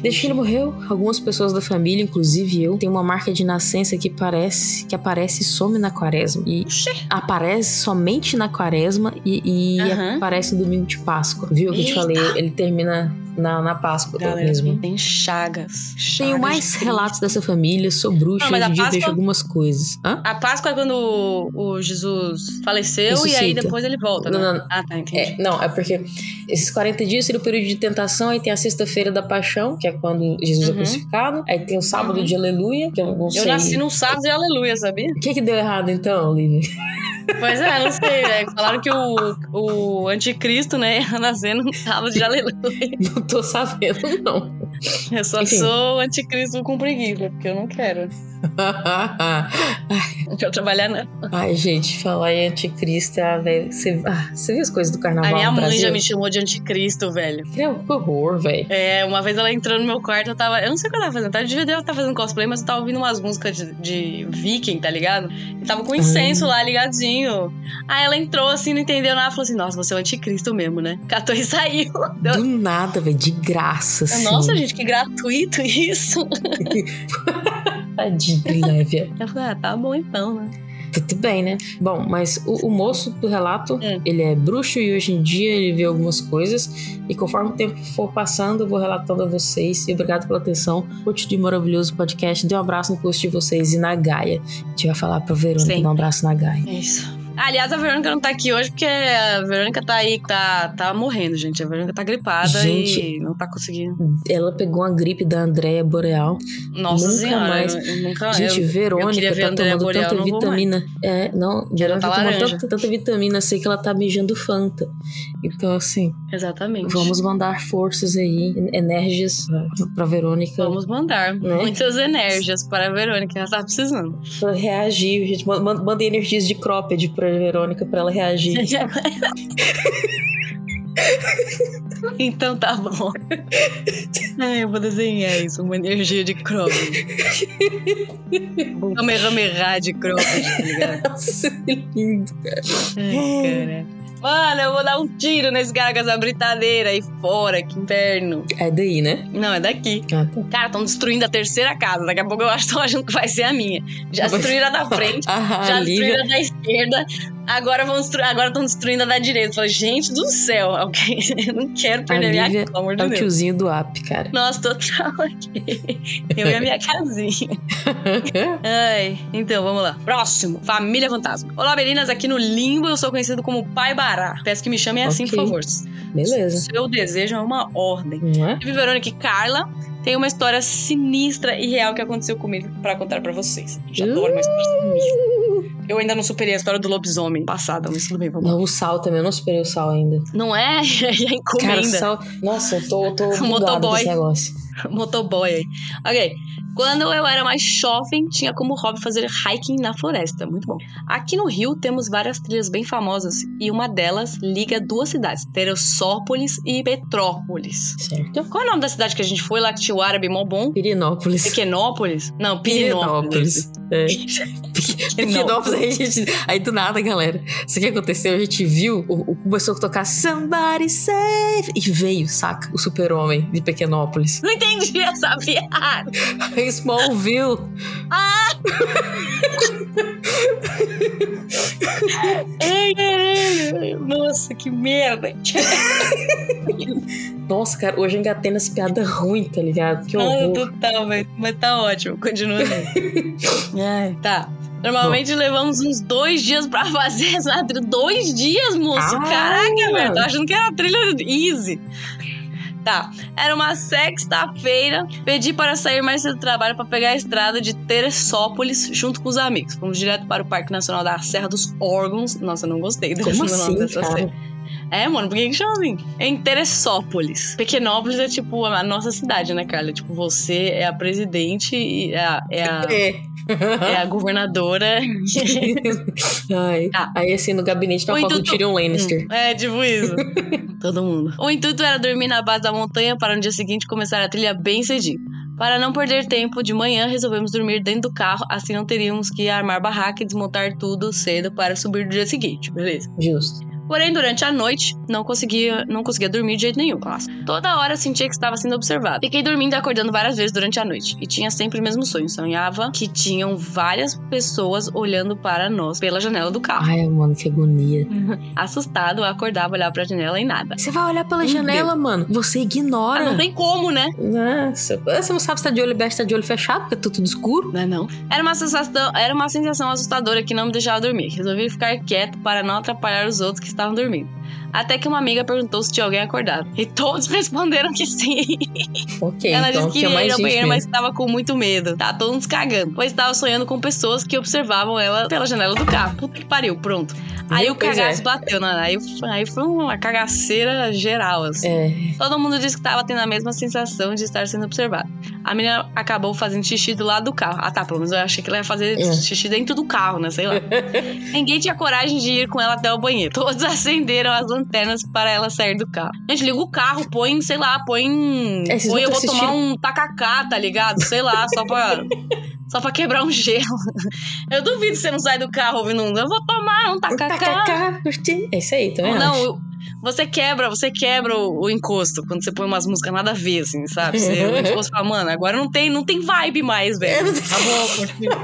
Desde que ele morreu, algumas pessoas da família, inclusive eu, tem uma marca de nascença que parece que aparece e some na quaresma. E Oxê. aparece somente na quaresma e, e Aham. aparece no domingo de Páscoa. Viu o que eu te falei? Ele termina na, na Páscoa Galera, mesmo. tem chagas. Tenho Chagas mais de relatos dessa família, sou bruxa, Não, mas hoje em dia Páscoa- vejo algumas coisas. Hã? A Páscoa é quando o, o Jesus faleceu e aí Ressuscita. depois ele volta, né? Não, não, não. Ah, tá, entendi. É, não, é porque esses 40 dias seria o período de tentação, aí tem a sexta-feira da paixão, que é quando Jesus é Uhum. crucificado, aí tem o sábado Uhum. de aleluia, que eu não sei. Eu nasci num sábado de aleluia, sabia? O que que deu errado então, Lívia? Pois é, não sei, velho. Falaram que o, o anticristo, né, *laughs* ia nascer num sábado de aleluia. Não tô sabendo, não. Eu só Enfim. sou anticristo com preguiça, porque eu não quero. *laughs* Não quero trabalhar, não. Ai, gente, falar em anticristo, ah, velho. Você ah, você viu as coisas do A carnaval minha no mãe Brasil? já me chamou de anticristo, velho. Que horror, velho. É, uma vez ela entrou no meu quarto, eu tava. Eu não sei o que eu tava fazendo. Tá? Eu devia estar fazendo cosplay, mas eu tava ouvindo umas músicas de, de viking, tá ligado? E tava com incenso lá ligadinho. Aí ela entrou assim, não entendeu nada. Falou assim: Nossa, você é o anticristo mesmo, né? Catou e *laughs* saiu. Deu- Do nada, velho, de graça, assim. Nossa, gente, que gratuito isso. *laughs* Tadinho, Lévia. *laughs* Eu falei, ah, tá bom então, né? Tudo bem, né? Bom, mas o, o moço do relato, Hum. ele é bruxo e hoje em dia ele vê algumas coisas. E conforme o tempo for passando, eu vou relatando a vocês. E obrigado pela atenção. Continue maravilhoso podcast. Dê um abraço no post de vocês e na Gaia. A gente vai falar pra Verônica dar um abraço na Gaia. É isso. Aliás, a Verônica não tá aqui hoje porque a Verônica tá aí, tá, tá morrendo, gente. A Verônica tá gripada Gente. e não tá conseguindo. Ela pegou uma gripe da Andréia Boreal. Nossa Nunca senhora, mais. eu, eu nunca. Gente, eu, Verônica a tá tomando Boreal, tanta vitamina. É, não, Verônica tá tá tomando tanta, tanta vitamina, sei que ela tá mijando Fanta. Então, assim, exatamente. vamos mandar forças aí, enérgias pra, Verônica. Vamos mandar Né? muitas energias para a Verônica, ela tá precisando. Pra reagir, gente. Man- man- Mandei energias de cropped pra Verônica pra ela reagir. *laughs* *laughs* então tá bom. Eu vou desenhar isso, uma energia de. Um *laughs* Kamehameha de cropped, tá ligado? Nossa, que lindo. Ai, cara. Mano, eu vou dar um tiro nesse cara com essa britadeira aí fora, que inferno. É daí, né? Não, é daqui. Ah, tá. Cara, estão destruindo a terceira casa. Daqui a pouco eu acho *laughs* que estão achando que vai ser a minha. Já destruíram a da frente, *laughs* Ah, já destruíram a da esquerda. Agora vão destruir, agora estão destruindo a da direita. Falei, gente do céu, alguém. *laughs* Eu não quero perder minha Lívia casa, pelo amor É de o Deus. tiozinho do app, cara. Nossa, total aqui. Eu e a minha casinha. *laughs* Ai, então vamos lá. Próximo, Família Fantasma. Olá, meninas, aqui no Limbo eu sou conhecido como Pai Bará. Peço que me chamem assim, Ok. por favor. Beleza. Seu desejo é uma ordem. É? Tive Verônica e Carla. Tem uma história sinistra e real que aconteceu comigo pra contar pra vocês. Já adoro uma história sinistra. Eu ainda não superei a história do lobisomem passada, mas tudo bem, vamos lá. Não, o sal também, eu não superei o sal ainda. Não é? *laughs* É a Cara, encomenda. sal. Nossa, eu tô, tô *laughs* bugado Motoboy. desse negócio. *laughs* Motoboy aí. Ok. Quando eu era mais jovem, tinha como hobby fazer hiking na floresta. Muito bom. Aqui no Rio temos várias trilhas bem famosas e uma delas liga duas cidades, Teresópolis e Petrópolis. Certo? Qual é o nome da cidade que a gente foi lá que tinha o árabe mó bom? Pirinópolis. Pequenópolis? Não, Pirinópolis. É. *laughs* Pequenópolis, aí, gente, aí do nada, galera. Isso que aconteceu, a gente viu, o, o começou a tocar Somebody Save e veio, saca? O super-homem de Pequenópolis. Não entendi essa piada. Smallville. Ai, caralho. Nossa, que merda. Nossa, cara, hoje eu engatei nessa piada ruim, tá ligado? Que Ah, horror. total, mas, mas tá ótimo. Continua. *laughs* Ai, tá. Normalmente levamos uns dois dias pra fazer essa trilha. Dois dias, moço? Ah. Caraca, velho. Tô achando que era trilha easy. Tá. Era uma sexta-feira. Pedi para sair mais cedo do trabalho pra pegar a estrada de Teresópolis junto com os amigos. Fomos direto para o Parque Nacional da Serra dos Órgãos. Nossa, eu não gostei desse Como nome assim, dessa cara? serra. É, mano, por que que chama assim? É em Teresópolis. Pequenópolis é tipo a nossa cidade, né, Carla? Tipo, você é a presidente e é a, é a, É. é a governadora. *laughs* Ai. Tá. Aí, assim, no gabinete tá falando Tyrion Lannister. É, tipo isso. *laughs* Todo mundo. O intuito era dormir na base da montanha para no dia seguinte começar a trilha bem cedinho. Para não perder tempo, de manhã resolvemos dormir dentro do carro, assim não teríamos que armar barraca e desmontar tudo cedo para subir no dia seguinte, beleza? Justo. Porém, durante a noite, não conseguia, não conseguia dormir de jeito nenhum. Nossa. Toda hora sentia que estava sendo observado. Fiquei dormindo e acordando várias vezes durante a noite. E tinha sempre o mesmo sonho. Sonhava que tinham várias pessoas olhando para nós pela janela do carro. Ai, mano, que agonia. *laughs* Assustado, eu acordava, olhava pra janela e nada. Você vai olhar pela Meu janela, mano. Você Ah, ignora. não tem como, né? Nossa, você não sabe se tá de olho aberto, se tá de olho fechado, porque tá tudo escuro. Não é não. Era uma sensação, era uma sensação assustadora que não me deixava dormir. Resolvi ficar quieto para não atrapalhar os outros que estavam dormindo. Até que uma amiga perguntou se tinha alguém acordado. E todos *laughs* responderam que sim. Ok, Ela então disse que ia ao banheiro, mas estava com muito medo. Tá todo mundo cagando. Pois estava sonhando com pessoas que observavam ela pela janela do carro. Puta que pariu, pronto. Aí o Pois é. cagaço bateu, né? Aí, aí foi uma cagaceira geral, assim. É, Todo mundo disse que estava tendo a mesma sensação de estar sendo observado. A menina acabou fazendo xixi do lado do carro. Ah, tá, pelo menos eu achei que ela ia fazer É. xixi dentro do carro, né? Sei lá. *laughs* Ninguém tinha coragem de ir com ela até o banheiro. Todos *laughs* acenderam as lanternas para ela sair do carro. Gente, liga o carro, põe, sei lá, põe. É, põe eu vou tomar assistiram? um tacacá, tá ligado? Sei lá, só pra. *laughs* Só pra quebrar um gelo. Eu duvido que você não sai do carro ouvindo um. Eu vou tomar um tacacá. Tacacá, curti. É isso aí, também acho. Não, eu- você quebra, você quebra o, o encosto quando você põe umas músicas nada a ver, assim, sabe? Você, *laughs* o encosto fala, mano, agora não tem, não tem vibe mais, velho. Tá bom, continua.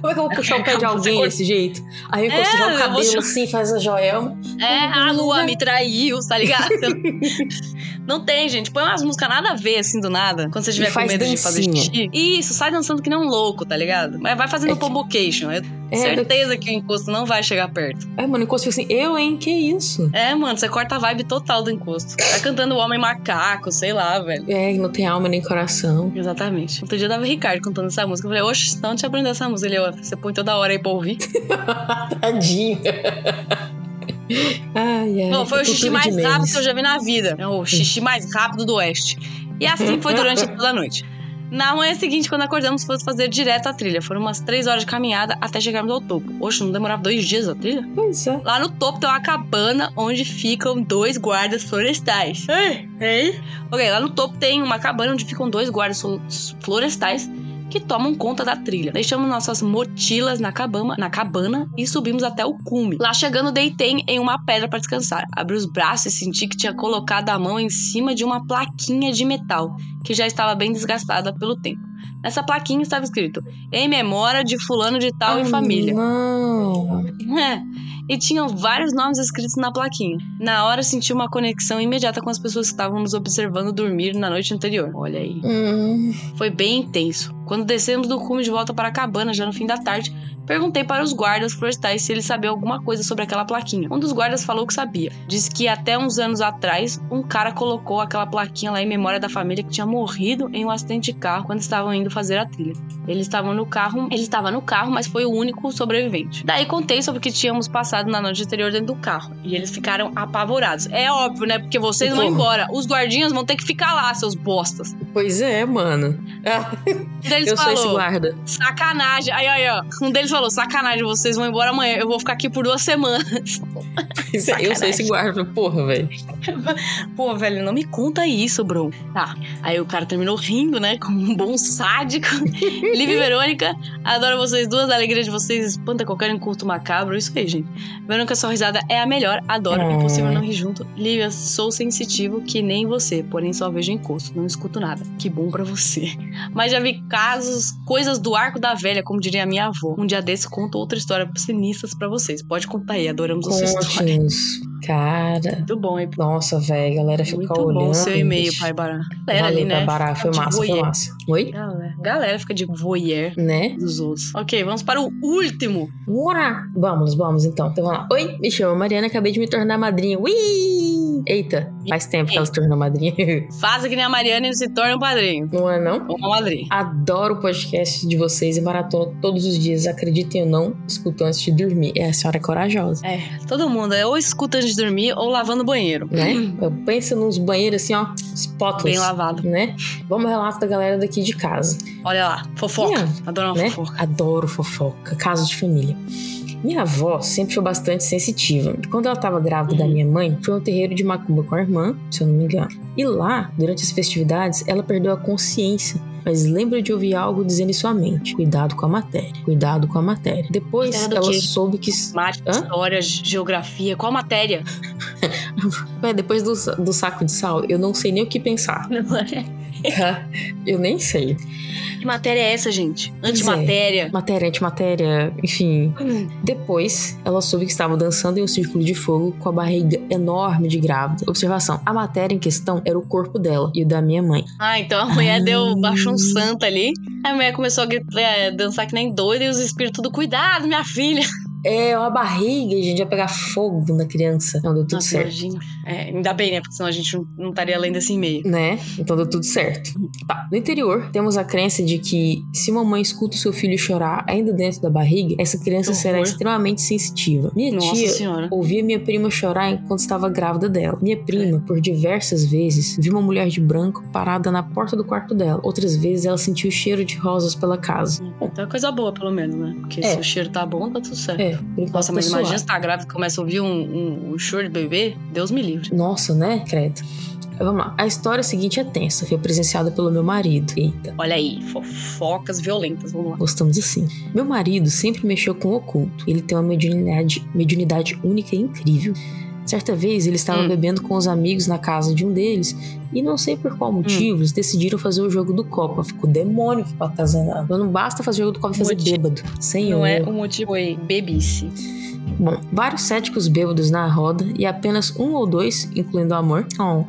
Como é que eu vou puxar o pé de alguém Você desse jeito? Aí eu É, encosto já o eu cabelo vou- assim, faz a joelma. É, a lua me traiu, tá ligado? *laughs* Não tem, gente. Põe umas músicas nada a ver, assim, do nada. Quando você tiver com medo de fazer dancinha. xixi. Isso, sai dançando que nem um louco, tá ligado? Mas vai fazendo É é que- pombocation. É, É, certeza que o encosto não vai chegar perto. É, mano, o encosto fica assim, eu, hein? Que isso? É, mano, você corta a vibe total do encosto. Tá cantando o Homem Macaco, sei lá, velho. É, não tem alma nem coração. Exatamente. Outro dia tava o Ricardo cantando essa música. Eu falei, oxe, deixa eu aprender essa música. Ele, ó, você põe toda hora aí pra ouvir. *laughs* Tadinho. ai, ai. Bom, foi o xixi mais rápido que eu já vi na vida. É o xixi mais rápido do Oeste. E assim foi durante *laughs* toda a noite. Na manhã seguinte, quando acordamos, fomos fazer direto a trilha. Foram umas três horas de caminhada até chegarmos ao topo. Oxe, não demorava dois dias a trilha? Pois é. Lá no topo tem uma cabana onde ficam dois guardas florestais. Ei, ei. Ok, lá no topo tem uma cabana onde ficam dois guardas flo- florestais que tomam conta da trilha. Deixamos nossas mochilas na cabana, na cabana e subimos até o cume. Lá chegando, deitei em uma pedra para descansar. Abri os braços e senti que tinha colocado a mão em cima de uma plaquinha de metal que já estava bem desgastada pelo tempo. Nessa plaquinha estava escrito: Em memória de fulano de tal Ai, e família. Não. É. E tinham vários nomes escritos na plaquinha. Na hora senti uma conexão imediata com as pessoas que estavam nos observando dormir na noite anterior. Olha aí. Hum, Foi bem intenso. Quando descemos do cume de volta para a cabana, já no fim da tarde, perguntei para os guardas florestais se eles sabiam alguma coisa sobre aquela plaquinha. Um dos guardas falou que sabia. Disse que até uns anos atrás, um cara colocou aquela plaquinha lá em memória da família que tinha morrido em um acidente de carro quando estavam indo fazer a trilha. Eles estavam no carro, ele estava no carro, mas foi o único sobrevivente. Daí contei sobre o que tínhamos passado na noite anterior dentro do carro. E eles ficaram apavorados. É óbvio, né? Porque vocês vão embora. Os guardinhas vão ter que ficar lá, seus bostas. Pois é, mano. Deles eu sou esse falou, guarda. sacanagem. Aí, aí, ó. Um deles falou, sacanagem, vocês vão embora amanhã. Eu vou ficar aqui por duas semanas. *laughs* É, Eu sou esse guarda. Porra, velho. *laughs* Pô, velho, não me conta isso, bro. Tá. Aí o cara terminou rindo, né? Como um bom sádico. *laughs* Liv e Verônica, adoro vocês duas. A alegria de vocês espanta qualquer inculto macabro. Isso aí, gente. Verônica, sua risada é a melhor. Adoro. Ah. Impossível não rir junto. Lívia, sou sensitivo que nem você, porém só vejo encosto. Não escuto nada. Que bom pra você. Mas já vi casos, coisas do arco da velha, como diria a minha avó. Um dia desse conto outra história sinistras pra vocês. Pode contar aí, adoramos a sua história. Cara. Muito bom, hein? Nossa, velho. A galera fica Muito olhando. bom o seu e-mail, pai Bará. Galera Valeu, ali, né? Bará. Foi De massa, foi massa. Oi? Galera, galera fica de voyeur Né? dos outros. Ok, vamos para o último. Vamos, vamos então. Então vamos lá. Oi, me chamo Mariana, acabei de me tornar madrinha. Ui! Eita, faz tempo que ela se tornou madrinha. *laughs* Faça que nem a Mariana e se torne um padrinho. Não é não? Ou uma madrinha. Adoro o podcast de vocês e maratona todos os dias. Acreditem ou não, escuto antes de dormir. É, a senhora é corajosa. É, todo mundo. É ou escuta antes de dormir ou lavando o banheiro. Né? Eu penso nos banheiros assim, ó, spotless. Bem lavado. Né? Vamos ao relato da galera daqui de casa. Olha lá, fofoca. Adoro uma né? fofoca. Adoro fofoca, caso de família. Minha avó sempre foi bastante sensitiva. Quando ela estava grávida da Uhum. minha mãe, foi ao terreiro de Macumba com a irmã, se eu não me engano. E lá, durante as festividades, ela perdeu a consciência. Mas lembra de ouvir algo dizendo em sua mente: cuidado com a matéria, cuidado com a matéria. Depois Cuidado ela quê? soube que. Mate, Hã? história, geografia. Qual matéria? *laughs* É, depois do, do saco de sal, eu não sei nem o que pensar. Não é? eu nem sei. Que matéria é essa, gente? É. Antimatéria. Matéria, antimatéria, enfim. Hum. Depois, ela soube que estava dançando em um círculo de fogo com a barriga enorme de grávida. Observação: a matéria em questão era o corpo dela e o da minha mãe. Ah, então a mulher Ah. deu, baixou um santo ali. A mulher começou a gritar, é, dançar que nem doida e os espíritos tudo, cuidado, minha filha. É, uma barriga, gente, ia pegar fogo na criança. Não, deu tudo Nossa, certo. imagina. É, ainda bem, né? Porque senão a gente não, estaria lendo esse e-mail. Né? Então deu tudo certo. Tá. No interior, temos a crença de que se uma mãe escuta o seu filho chorar ainda dentro da barriga, essa criança será extremamente sensitiva. Minha Nossa tia senhora. Ouvia minha prima chorar enquanto estava grávida dela. Minha prima, por diversas vezes, viu uma mulher de branco parada na porta do quarto dela. Outras vezes ela sentiu o cheiro de rosas pela casa. Então é coisa boa, pelo menos, né? Porque É. se o cheiro tá bom, tá tudo certo. É, enquanto Nossa, tá mas imagina suave. se tá grávida e começa a ouvir um, um, um choro de bebê. Deus me livre. Nossa, né, credo. Vamos lá. A história seguinte é tensa. Foi presenciada pelo meu marido. Eita. Olha aí, fofocas violentas. Vamos lá. Gostamos assim. Meu marido sempre mexeu com o oculto. Ele tem uma mediunidade, mediunidade única e incrível. Certa vez ele estava Hum. bebendo com os amigos na casa de um deles e não sei por qual motivo eles decidiram fazer o jogo do copo. Ficou demônio pra atazanar. Não basta fazer o jogo do copo e fazer Motivo. bêbado. Senhor. Não é o motivo aí, bebice. Bom, vários céticos bêbados na roda e apenas um ou dois, incluindo o amor, oh,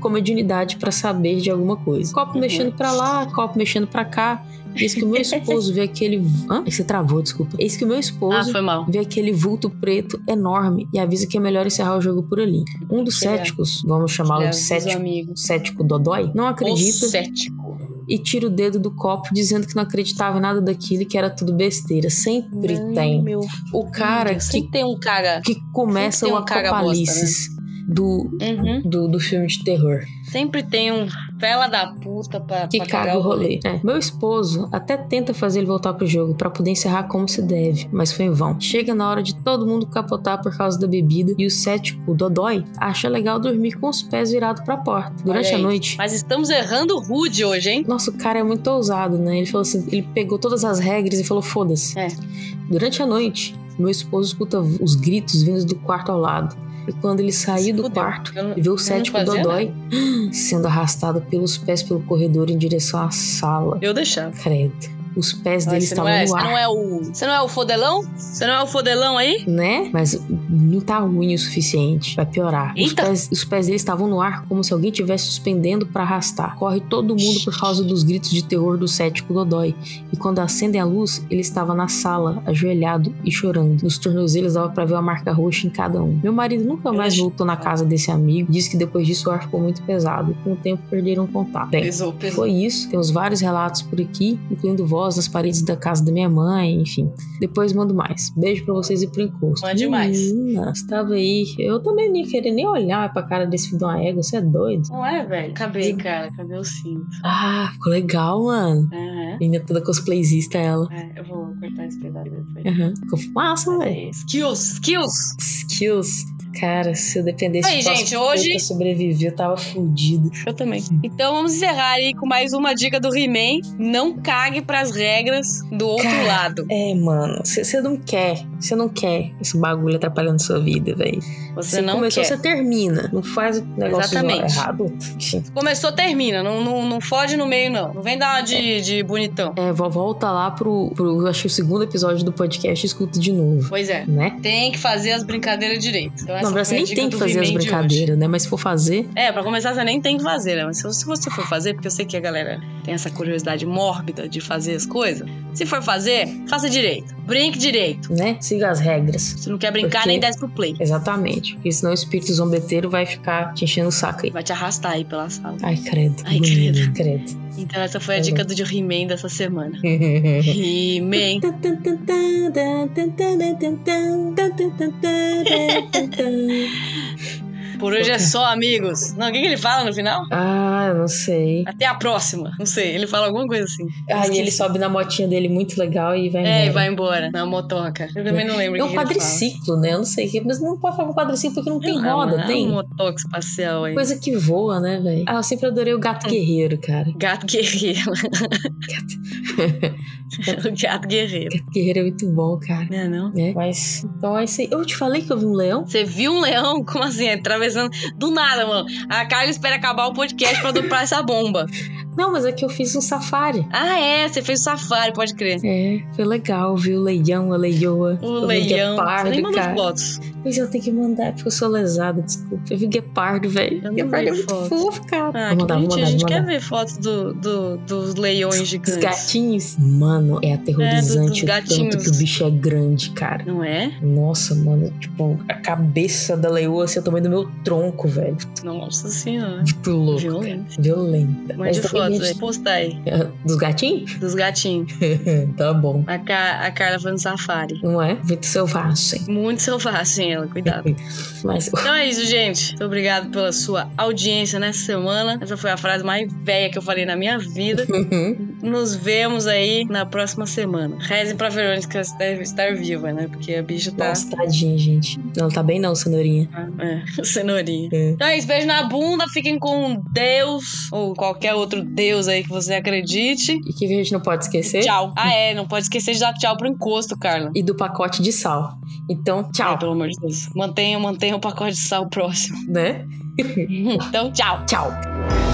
com mediunidade pra saber de alguma coisa. Copo Uhum. mexendo pra lá, copo mexendo pra cá. Eis que o meu esposo vê aquele. Hã? Você travou, desculpa. Eis que o meu Ah, esposo foi mal. vê aquele vulto preto enorme e avisa que é melhor encerrar o jogo por ali. Um dos céticos, vamos chamá-lo de cético, cético Dodói, não O acredita cético. e tira o dedo do copo dizendo que não acreditava em nada daquilo e que era tudo besteira. Sempre Ai, tem. Meu O cara que tem um caga. que começa o um caga-bosta, apocalipse do, Uhum. do, do filme de terror. Sempre tem um fela da puta pra, Que pra caga o rolê. É. Meu esposo até tenta fazer ele voltar pro jogo pra poder encerrar como se deve, mas foi em vão. Chega na hora de todo mundo capotar por causa da bebida e o cético, o Dodói, acha legal dormir com os pés virados pra porta. Durante a noite. Mas estamos errando rude hoje, hein? Nossa, o cara é muito ousado, né? Ele falou assim, ele pegou todas as regras e falou: foda-se. É. Durante a noite, meu esposo escuta os gritos vindos do quarto ao lado. E quando ele saiu do quarto, e vê o cético Dodói *gasps* sendo arrastado pelos pés pelo corredor em direção à sala. Eu deixava. Credo. Os pés dele Você estavam é, no você ar. não é o. Você não é o fodelão? Você não é o fodelão aí? Né? Mas não tá ruim o suficiente. Vai piorar. Os pés, os pés dele estavam no ar como se alguém estivesse suspendendo pra arrastar. Corre todo mundo por causa dos gritos de terror do cético Dodói. E quando acendem a luz, ele estava na sala, ajoelhado e chorando. Nos tornozelos dava pra ver uma marca roxa em cada um. Meu marido nunca mais voltou na casa desse amigo. Disse que depois disso o ar ficou muito pesado. Com o tempo perderam contato. Bem, Pesou, pesou. foi isso. Temos vários relatos por aqui, incluindo voz nas paredes da casa da minha mãe, enfim. Depois mando mais. Beijo pra vocês e pro encosto. Mande mais. Menina, você tava aí. Eu também nem queria nem olhar pra cara desse filho de uma égua. Você é doido? Não é, velho? Acabei, cara. Cadê o cinto? Ah, ficou legal, mano. É, Menina toda cosplayzista ela. é. Eu vou cortar esse pedaço depois. Aham. Ficou massa, velho. É, Skills, skills. Skills. Cara, se eu dependesse Aí, de gente, hoje- pra sobreviver, eu tava fudido. Eu também. Então vamos encerrar aí com mais uma dica do He-Man. Não cague pras regras do outro Cara, lado. É, mano, você não quer. Você não quer esse bagulho atrapalhando sua vida, velho. Você não começou, quer. você termina. Não faz o negócio Exatamente. errado. Enfim. Começou, termina. Não, não, não fode no meio, não. Não vem dar uma de, de bonitão. É, vo- volta lá pro, pro, acho que o segundo episódio do podcast e escuta de novo. Pois é. Né? Tem que fazer as brincadeiras direito. Então, essa Não, foi você nem tem que fazer as brincadeiras, né? Mas se for fazer, É, pra começar, você nem tem que fazer, né? Mas se você for fazer, porque eu sei que a galera tem essa curiosidade mórbida de fazer as coisas. Se for fazer, faça direito. Brinque direito. né? Siga as regras. Se não quer brincar, Porque- nem desce pro play. Exatamente. Porque senão o espírito zombeteiro vai ficar te enchendo o saco aí. Vai te arrastar aí pela sala. Ai, credo. Ai, bonito, credo. Então essa foi a Tá dica do He-Man dessa semana. He-Man. Por hoje é só, amigos. Não, o que, que ele fala no final? ah, eu não sei. Até a próxima. Não sei, ele fala alguma coisa assim. Ah, e ele sobe na motinha dele muito legal e vai É, e embora. vai embora na motoca. Eu também não lembro É um quadriciclo, né? Eu não sei. Mas não pode falar um quadriciclo porque não tem É, roda, é tem? um motoca espacial aí. Coisa que voa, né, velho? Ah, eu sempre adorei o gato guerreiro, cara. Gato guerreiro. *laughs* o gato guerreiro. Gato guerreiro é muito bom, cara. Não é não? É, mas, então é isso aí. Eu te falei que eu vi um leão? Você viu um leão? Como assim? Do nada, mano. A Carla espera acabar o podcast pra dopar essa bomba. Não, mas é que eu fiz um safari. Ah, é. Você fez safari, pode crer. É, foi legal, viu? O leão, a leioa. O eu vi leão. guepardo, Você nem mandou cara. fotos. Pois eu tenho que mandar, porque eu sou lesada, desculpa. Eu vi guepardo, velho. Eu Guepardo é vi muito foto. fofo, cara. Ah, vou que mandar, bonitinho. mandar, A gente vou quer mandar. ver fotos do, do- dos leões Dos gigantes. gatinhos. Mano, é aterrorizante dos o tanto que o bicho é grande, cara. Não é? Nossa, mano, tipo, a cabeça da leoa assim, é o tamanho do meu tronco, velho. Nossa senhora. Muito louco. Violento. cara. Violenta. Mande também fotos gente-. Posta aí. *laughs* Dos gatinhos? Dos gatinhos. *laughs* tá bom. A, Ca- a Carla foi no safari. Não é? Muito selvagem. Muito selvagem ela, cuidado. *laughs* Mas Então é isso, gente. Muito obrigado pela sua audiência nessa semana. Essa foi a frase mais velha que eu falei na minha vida. Nos vemos aí na próxima semana. Rezem pra Verônica estar, estar viva, né? Porque a bicha tá. Nossa, tadinha, gente. Não, tá bem não, cenourinha. É, cenourinha. É. Então é isso, beijo na bunda. Fiquem com Deus ou qualquer outro Deus aí que você acredite. E que a gente não pode esquecer? Tchau. Ah, é. Não pode esquecer de dar tchau pro encosto, Carla. E do pacote de sal. Então, tchau. pelo amor de Deus. Mantenha, mantenha o pacote de sal próximo. Né? *laughs* Então, tchau. Tchau.